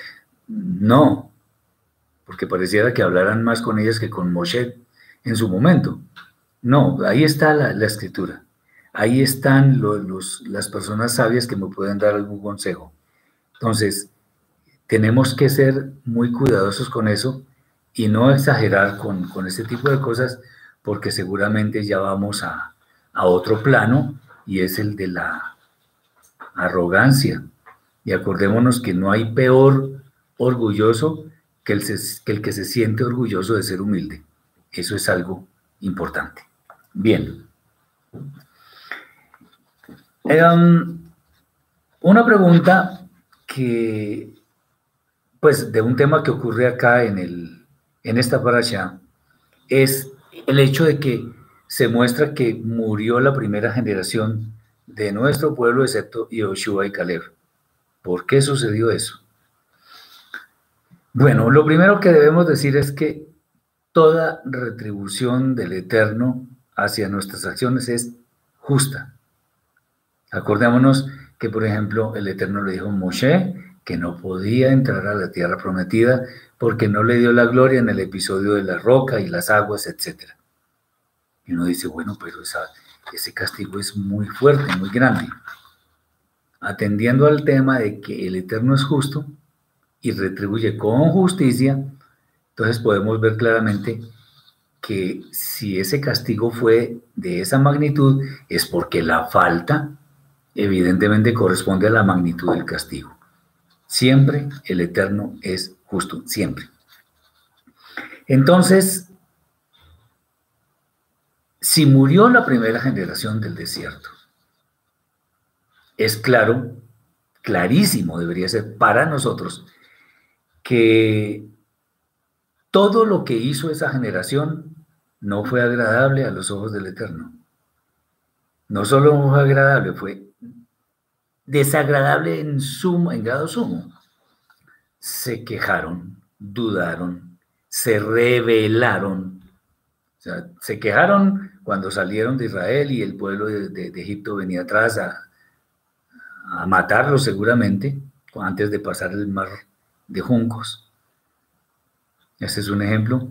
No, porque pareciera que hablaran más con ellas que con Moshe en su momento. No, ahí está la, escritura. Ahí están los, las personas sabias que me pueden dar algún consejo. Entonces, tenemos que ser muy cuidadosos con eso y no exagerar con, con este tipo de cosas porque seguramente ya vamos a, a otro plano y es el de la arrogancia. Y acordémonos que no hay peor orgulloso que el, que se siente orgulloso de ser humilde. Eso es algo importante. Bien. Em, una pregunta que, pues, de un tema que ocurre acá en, el, en esta paracha, es el hecho de que se muestra que murió la primera generación de nuestro pueblo, excepto Yoshua y Caleb. ¿Por qué sucedió eso? Bueno, lo primero que debemos decir es que toda retribución del Eterno hacia nuestras acciones es justa. Acordémonos que, por ejemplo, el Eterno le dijo a Moshe que no podía entrar a la tierra prometida porque no le dio la gloria en el episodio de la roca y las aguas, etc. Y uno dice, bueno, pero ese castigo es muy fuerte, muy grande. Atendiendo al tema de que el Eterno es justo, y retribuye con justicia, entonces podemos ver claramente que si ese castigo fue de esa magnitud es porque la falta evidentemente corresponde a la magnitud del castigo. Siempre el Eterno es justo, siempre. Entonces, si murió la primera generación del desierto, es claro clarísimo debería ser para nosotros que todo lo que hizo esa generación no fue agradable a los ojos del Eterno. No solo fue agradable, fue desagradable en, sumo, en grado sumo. Se quejaron, dudaron, se rebelaron. O sea, se quejaron cuando salieron de Israel y el pueblo de, Egipto venía atrás a, a matarlos seguramente, antes de pasar el mar de juncos. Este es un ejemplo.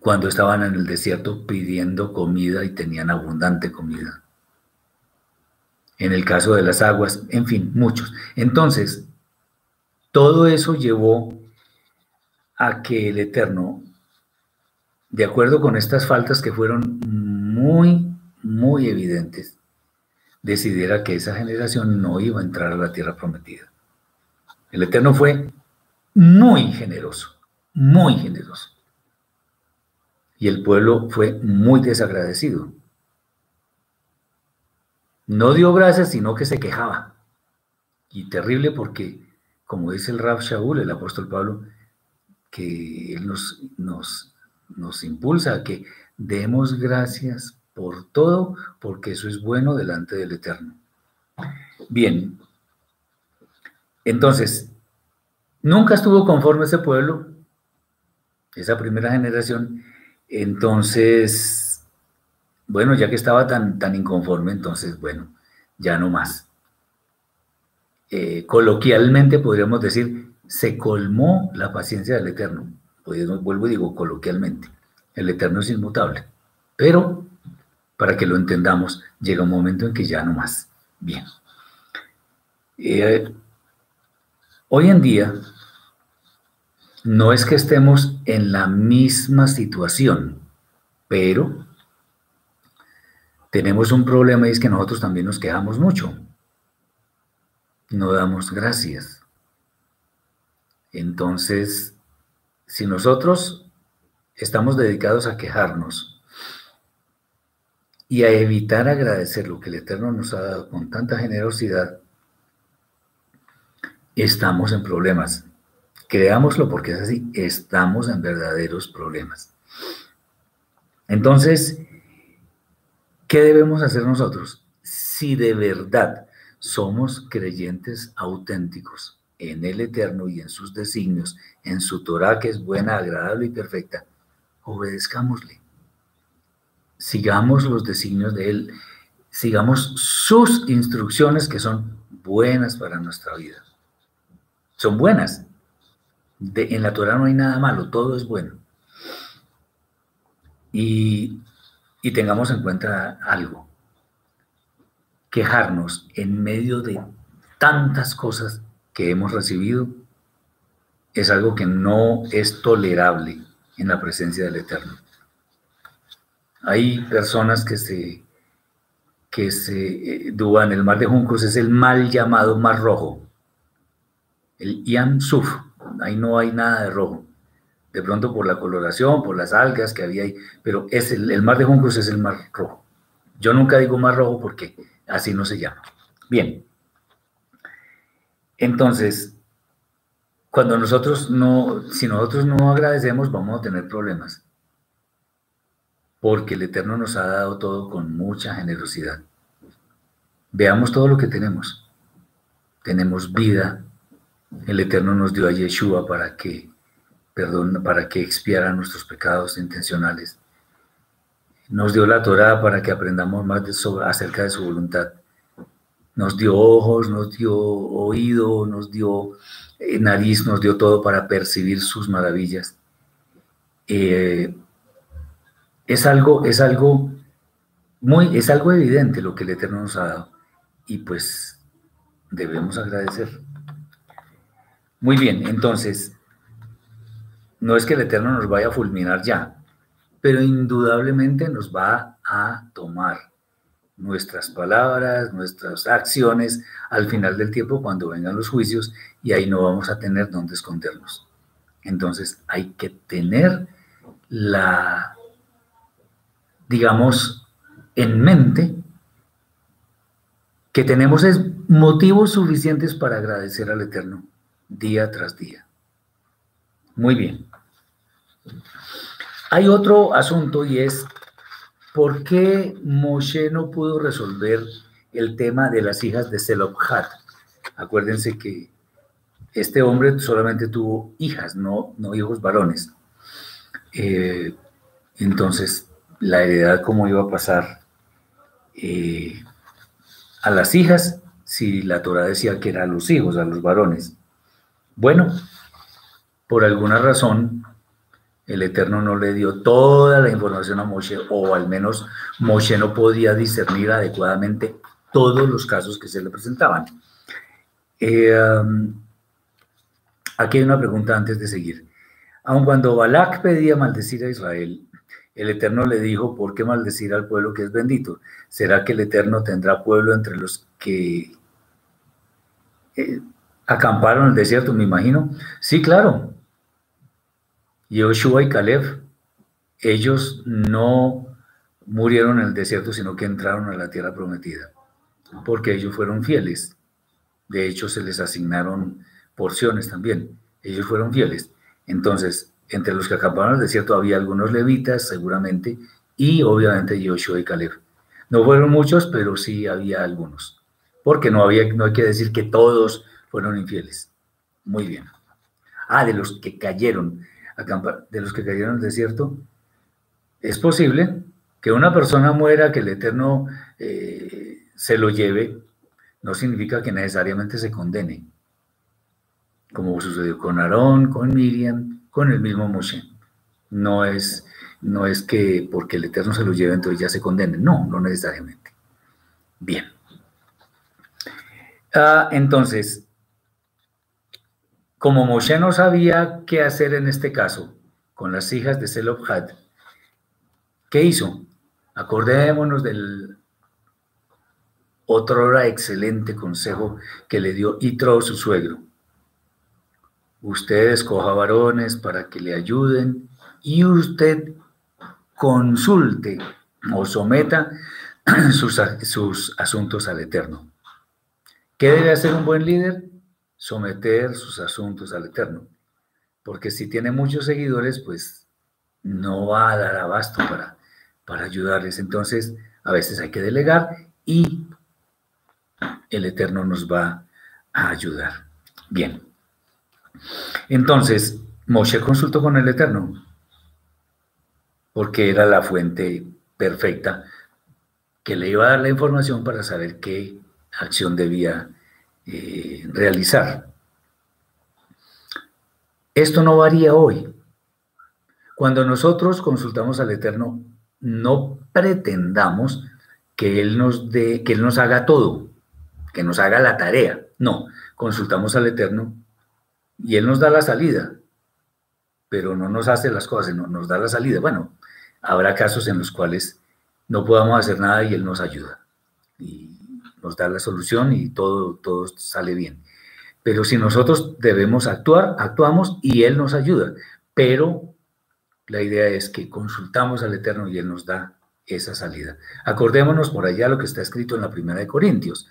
Cuando estaban en el desierto pidiendo comida y tenían abundante comida. En el caso de las aguas, en fin, muchos. Entonces, todo eso llevó a que el Eterno, de acuerdo con estas faltas que fueron muy, muy evidentes, decidiera que esa generación no iba a entrar a la tierra prometida. El Eterno fue muy generoso, muy generoso. Y el pueblo fue muy desagradecido. No dio gracias, sino que se quejaba. Y terrible porque, como dice el Rab Shaul, el apóstol Pablo, que él nos, nos, nos impulsa a que demos gracias por todo, porque eso es bueno delante del Eterno. Bien, entonces, nunca estuvo conforme ese pueblo, esa primera generación, entonces, bueno, ya que estaba tan, tan inconforme, entonces, bueno, ya no más. Eh, coloquialmente podríamos decir, se colmó la paciencia del Eterno. Pues, vuelvo y digo coloquialmente, el Eterno es inmutable, pero para que lo entendamos, llega un momento en que ya no más. Bien. Eh, hoy en día, no es que estemos en la misma situación, pero tenemos un problema y es que nosotros también nos quejamos mucho. No damos gracias. Entonces, si nosotros estamos dedicados a quejarnos, y a evitar agradecer lo que el Eterno nos ha dado con tanta generosidad, estamos en problemas. Creámoslo porque es así, estamos en verdaderos problemas. Entonces, ¿qué debemos hacer nosotros? Si de verdad somos creyentes auténticos en el Eterno y en sus designios, en su Torah que es buena, agradable y perfecta, obedezcámosle sigamos los designios de Él, sigamos sus instrucciones que son buenas para nuestra vida. Son buenas. en la Torah no hay nada malo, todo es bueno. Y, y tengamos en cuenta algo. Quejarnos en medio de tantas cosas que hemos recibido es algo que no es tolerable en la presencia del Eterno. Hay personas que se, que se eh, dudan, el mar de Juncos es el mal llamado mar rojo, el Yam Suf, ahí no hay nada de rojo. De pronto por la coloración, por las algas que había ahí, pero es el, mar de Juncos es el mar rojo. Yo nunca digo mar rojo porque así no se llama. Bien. Entonces, cuando nosotros no, si nosotros no agradecemos, vamos a tener problemas porque el Eterno nos ha dado todo con mucha generosidad. Veamos todo lo que tenemos. Tenemos vida. El Eterno nos dio a Yeshua para que, perdón, para que expiara nuestros pecados intencionales. Nos dio la Torah para que aprendamos más acerca de su voluntad. Nos dio ojos, nos dio oído, nos dio eh, nariz, nos dio todo para percibir sus maravillas. Eh, es algo, es algo muy, es algo evidente lo que el Eterno nos ha dado. Y pues debemos agradecer. Muy bien, entonces, no es que el Eterno nos vaya a fulminar ya, pero indudablemente nos va a tomar nuestras palabras, nuestras acciones al final del tiempo cuando vengan los juicios y ahí no vamos a tener dónde escondernos. Entonces hay que tener la digamos, en mente que tenemos es motivos suficientes para agradecer al Eterno día tras día. Muy bien. Hay otro asunto y es por qué Moshe no pudo resolver el tema de las hijas de Zelophat. Acuérdense que este hombre solamente tuvo hijas, no, no hijos varones. Eh, entonces, la heredad, ¿cómo iba a pasar eh, a las hijas si la Torah decía que eran los hijos, a los varones? Bueno, por alguna razón, el Eterno no le dio toda la información a Moshe, o al menos Moshe no podía discernir adecuadamente todos los casos que se le presentaban. Eh, um, aquí hay una pregunta antes de seguir. Aun cuando Balak pedía maldecir a Israel, el Eterno le dijo, ¿por qué maldecir al pueblo que es bendito? ¿Será que el Eterno tendrá pueblo entre los que eh, acamparon en el desierto, me imagino? Sí, claro. Yoshua y Caleb, ellos no murieron en el desierto, sino que entraron a la tierra prometida, porque ellos fueron fieles. De hecho, se les asignaron porciones también. Ellos fueron fieles. Entonces, entre los que acamparon el desierto había algunos levitas, seguramente, y obviamente Yoshua y Caleb. No fueron muchos, pero sí había algunos. Porque no, había, no hay que decir que todos fueron infieles. Muy bien. Ah, de los que cayeron, de los que cayeron en el desierto, es posible que una persona muera, que el Eterno eh, se lo lleve, no significa que necesariamente se condene como sucedió con Aarón, con Miriam, con el mismo Moshe. No es, no es que porque el Eterno se lo lleve, entonces ya se condene. No, no necesariamente. Bien. Ah, entonces, como Moshe no sabía qué hacer en este caso con las hijas de Zelophat, ¿qué hizo? Acordémonos del otro excelente consejo que le dio Itro, su suegro usted escoja varones para que le ayuden y usted consulte o someta [CLEARS THROAT] sus, sus, asuntos al Eterno. ¿Qué debe hacer un buen líder? Someter sus asuntos al Eterno. Porque si tiene muchos seguidores, pues no va a dar abasto para, para ayudarles. Entonces, a veces hay que delegar y el Eterno nos va a ayudar. Bien. Entonces, Moshe consultó con el Eterno, porque era la fuente perfecta que le iba a dar la información para saber qué acción debía eh, realizar. Esto no varía hoy. Cuando nosotros consultamos al Eterno, no pretendamos que Él nos dé, que Él nos haga todo, que nos haga la tarea. No, consultamos al Eterno y Él nos da la salida, pero no nos hace las cosas, no, nos da la salida. Bueno, habrá casos en los cuales no podamos hacer nada y Él nos ayuda nos da la solución y todo, todo sale bien. Pero si nosotros debemos actuar, actuamos y Él nos ayuda. Pero la idea es que consultamos al Eterno y Él nos da esa salida. Acordémonos por allá lo que está escrito en la primera de Corintios,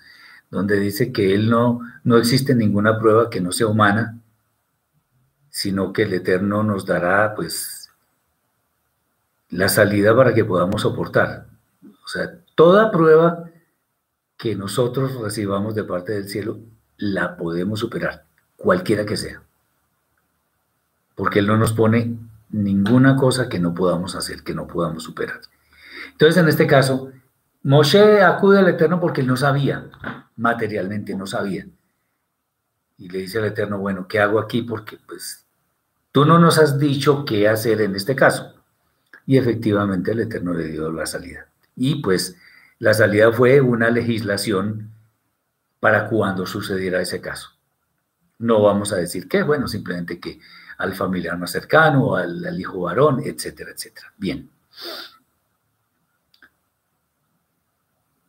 donde dice que Él no, no existe ninguna prueba que no sea humana sino que el Eterno nos dará pues la salida para que podamos soportar. O sea, toda prueba que nosotros recibamos de parte del cielo, la podemos superar, cualquiera que sea. Porque Él no nos pone ninguna cosa que no podamos hacer, que no podamos superar. Entonces, en este caso, Moshe acude al Eterno porque él no sabía, materialmente no sabía. Y le dice al Eterno, bueno, ¿qué hago aquí? Porque pues tú no nos has dicho qué hacer en este caso. Y efectivamente el Eterno le dio la salida. Y pues la salida fue una legislación para cuando sucediera ese caso. No vamos a decir que, bueno, simplemente que al familiar más cercano, al, hijo varón, etcétera, etcétera. Bien.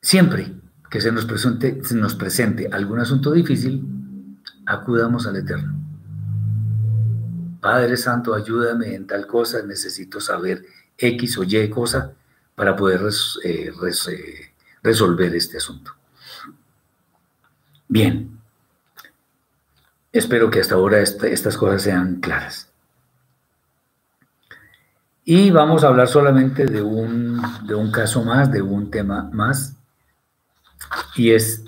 Siempre que se nos presente algún asunto difícil, acudamos al Eterno. Padre Santo, ayúdame en tal cosa, necesito saber X o Y cosa para poder eh, eh, resolver este asunto. Bien, espero que hasta ahora estas cosas sean claras. Y vamos a hablar solamente de un, de un caso más, de un tema más, y es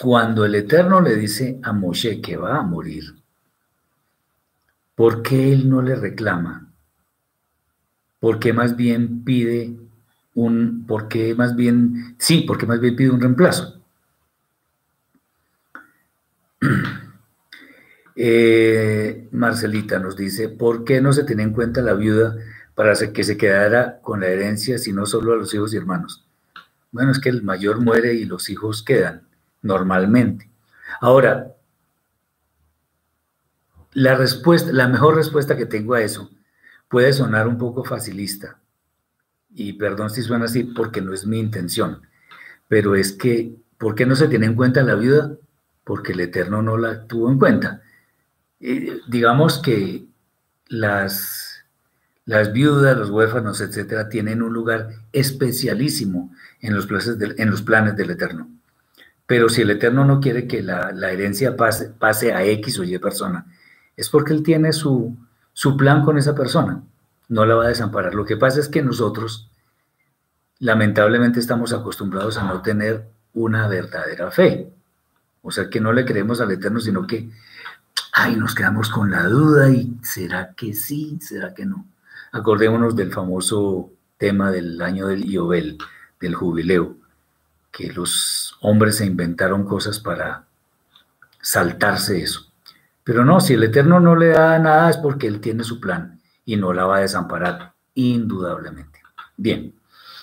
cuando el Eterno le dice a Moshe que va a morir, ¿por qué él no le reclama? ¿Por qué más bien pide un, por qué más bien, sí, porque más bien pide un reemplazo? [CLEARS THROAT] Eh, Marcelita nos dice, ¿por qué no se tiene en cuenta la viuda para que se quedara con la herencia, sino solo a los hijos y hermanos? Bueno, es que el mayor muere y los hijos quedan, normalmente. Ahora, la respuesta, la mejor respuesta que tengo a eso puede sonar un poco facilista. Y perdón si suena así porque no es mi intención. Pero es que, ¿por qué no se tiene en cuenta la viuda? Porque el Eterno no la tuvo en cuenta. digamos que las, las viudas, los huérfanos, etcétera, tienen un lugar especialísimo en los, planes del, en los planes del Eterno. Pero si el Eterno no quiere que la, herencia pase, pase, a X o Y persona, es porque Él tiene su, su plan con esa persona. No la va a desamparar. Lo que pasa es que nosotros, lamentablemente, estamos acostumbrados a no tener una verdadera fe. O sea, que no le creemos al Eterno, sino que, ay, nos quedamos con la duda y ¿será que sí? ¿Será que no? Acordémonos del famoso tema del año del Iobel del jubileo, que los hombres se inventaron cosas para saltarse eso. Pero no, si el Eterno no le da nada es porque Él tiene su plan y no la va a desamparar, indudablemente. Bien,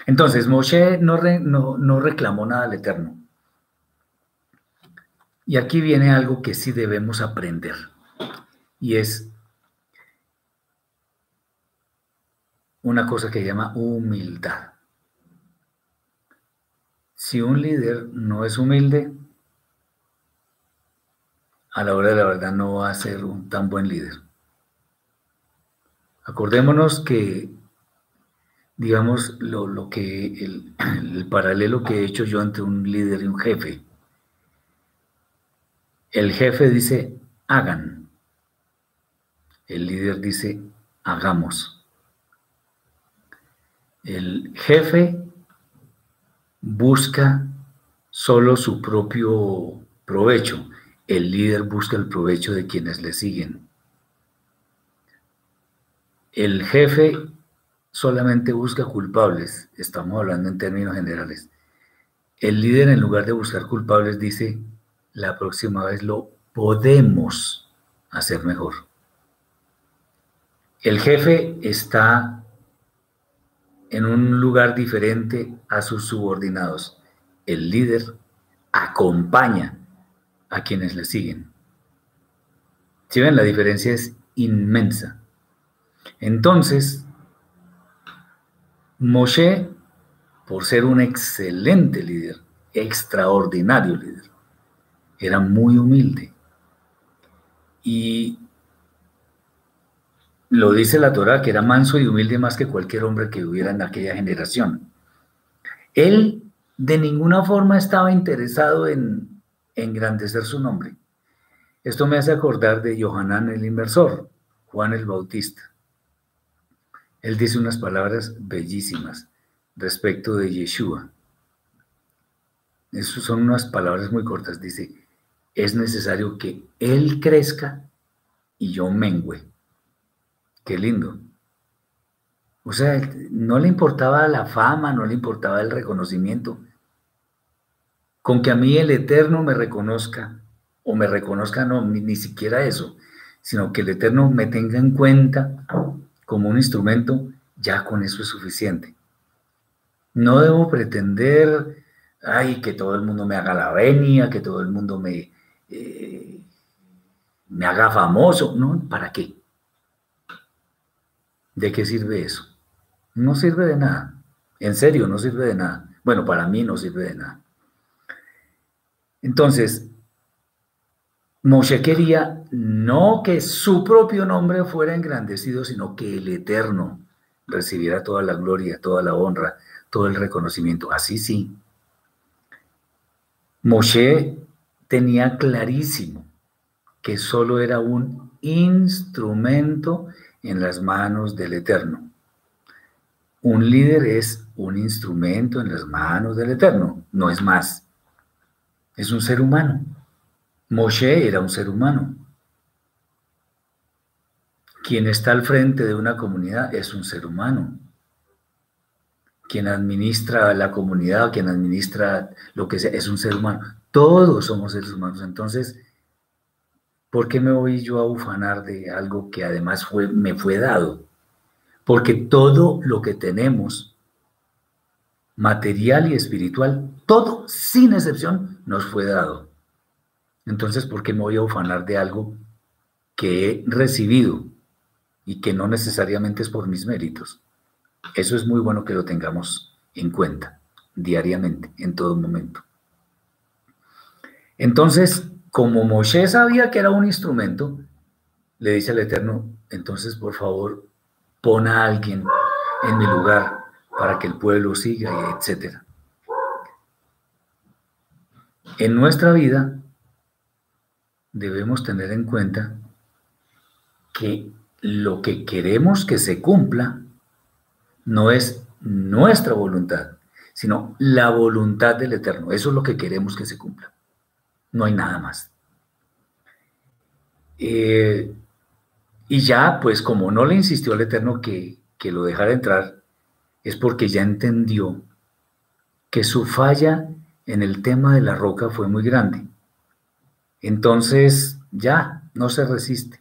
entonces Moshe no, no, no reclamó nada al Eterno. Y aquí viene algo que sí debemos aprender, y es una cosa que llama humildad. Si un líder no es humilde, a la hora de la verdad no va a ser un tan buen líder. Acordémonos que, digamos, lo, que el, [CLEARS THROAT] el, paralelo que he hecho yo entre un líder y un jefe. El jefe dice, hagan. El líder dice, hagamos. El jefe busca solo su propio provecho. El líder busca el provecho de quienes le siguen. El jefe solamente busca culpables, estamos hablando en términos generales. El líder en lugar de buscar culpables dice, la próxima vez lo podemos hacer mejor. El jefe está en un lugar diferente a sus subordinados. El líder acompaña a quienes le siguen. Si ven, la diferencia es inmensa. Entonces, Moshe, por ser un excelente líder, extraordinario líder, era muy humilde. Y lo dice la Torah, que era manso y humilde más que cualquier hombre que hubiera en aquella generación. Él de ninguna forma estaba interesado en engrandecer su nombre. Esto me hace acordar de Johanán el inversor, Juan el Bautista. Él dice unas palabras bellísimas respecto de Yeshua. Esas son unas palabras muy cortas. Dice, es necesario que Él crezca y yo mengüe. Qué lindo. O sea, no le importaba la fama, no le importaba el reconocimiento. Con que a mí el Eterno me reconozca, o me reconozca, no, ni, siquiera eso, sino que el Eterno me tenga en cuenta como un instrumento, ya con eso es suficiente. No debo pretender, ay, que todo el mundo me haga la venia, que todo el mundo me, eh, me haga famoso. No, ¿para qué? ¿De qué sirve eso? No sirve de nada. En serio, no sirve de nada. Bueno, para mí no sirve de nada. Entonces, Moshe quería no que su propio nombre fuera engrandecido, sino que el Eterno recibiera toda la gloria, toda la honra, todo el reconocimiento. Así sí. Moshe tenía clarísimo que solo era un instrumento en las manos del Eterno. Un líder es un instrumento en las manos del Eterno, no es más. Es un ser humano. Moshe era un ser humano. Quien está al frente de una comunidad es un ser humano. Quien administra la comunidad, quien administra lo que sea, es un ser humano. Todos somos seres humanos. Entonces, ¿por qué me voy yo a ufanar de algo que además fue, me fue dado? Porque todo lo que tenemos, material y espiritual, todo, sin excepción, nos fue dado. Entonces, ¿por qué me voy a ufanar de algo que he recibido y que no necesariamente es por mis méritos? Eso es muy bueno que lo tengamos en cuenta diariamente, en todo momento. Entonces, como Moshe sabía que era un instrumento, le dice al Eterno, entonces por favor, pon a alguien en mi lugar para que el pueblo siga, etc. En nuestra vida debemos tener en cuenta que lo que queremos que se cumpla no es nuestra voluntad, sino la voluntad del Eterno. Eso es lo que queremos que se cumpla. No hay nada más. Eh, y ya, pues como no le insistió al Eterno que, que lo dejara entrar, es porque ya entendió que su falla en el tema de la roca fue muy grande. Entonces, ya, no se resiste.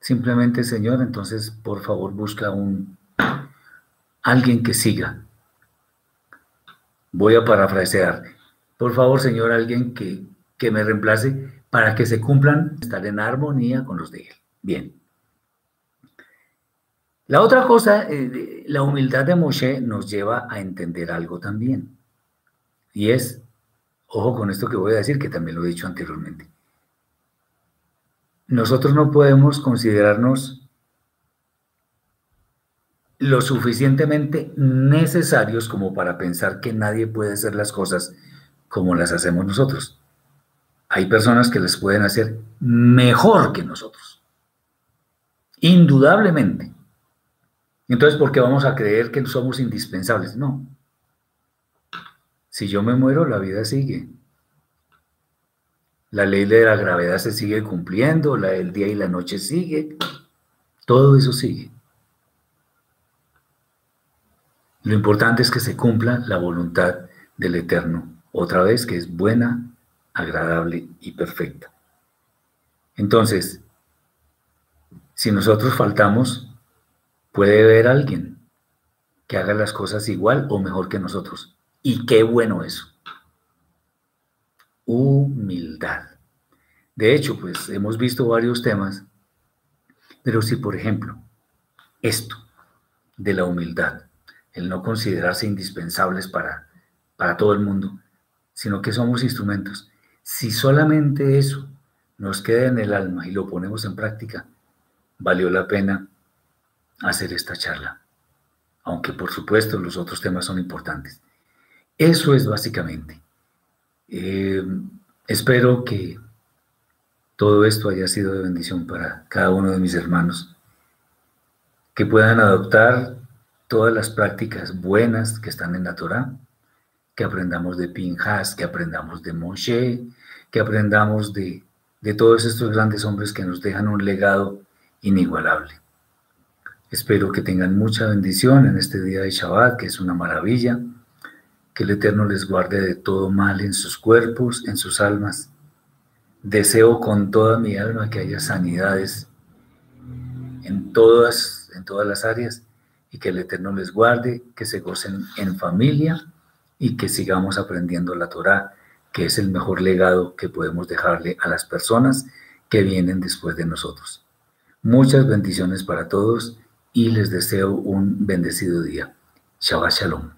Simplemente, Señor, entonces, por favor, busca un alguien que siga. Voy a parafrasear. Por favor, Señor, alguien que, que me reemplace para que se cumplan, estar en armonía con los de Él. Bien. La otra cosa, eh, la humildad de Moshe nos lleva a entender algo también. Y es, ojo con esto que voy a decir, que también lo he dicho anteriormente. Nosotros no podemos considerarnos lo suficientemente necesarios como para pensar que nadie puede hacer las cosas como las hacemos nosotros. Hay personas que les pueden hacer mejor que nosotros. Indudablemente. Entonces, ¿por qué vamos a creer que somos indispensables? No. Si yo me muero, la vida sigue. La ley de la gravedad se sigue cumpliendo, la del día y la noche sigue. Todo eso sigue. Lo importante es que se cumpla la voluntad del Eterno, otra vez que es buena, agradable y perfecta. Entonces, si nosotros faltamos, puede haber alguien que haga las cosas igual o mejor que nosotros. Y qué bueno eso. Humildad. De hecho, pues hemos visto varios temas, pero si por ejemplo, esto de la humildad, el no considerarse indispensables para, para todo el mundo, sino que somos instrumentos. Si solamente eso nos queda en el alma y lo ponemos en práctica, valió la pena hacer esta charla. Aunque por supuesto los otros temas son importantes. Eso es básicamente. Eh, espero que todo esto haya sido de bendición para cada uno de mis hermanos, que puedan adoptar todas las prácticas buenas que están en la Torah, que aprendamos de Pinjas, que aprendamos de Moshe, que aprendamos de, de todos estos grandes hombres que nos dejan un legado inigualable. Espero que tengan mucha bendición en este día de Shabbat, que es una maravilla, que el Eterno les guarde de todo mal en sus cuerpos, en sus almas. Deseo con toda mi alma que haya sanidades en todas, en todas las áreas y que el Eterno les guarde, que se gocen en familia y que sigamos aprendiendo la Torah, que es el mejor legado que podemos dejarle a las personas que vienen después de nosotros. Muchas bendiciones para todos y les deseo un bendecido día. Shabbat Shalom.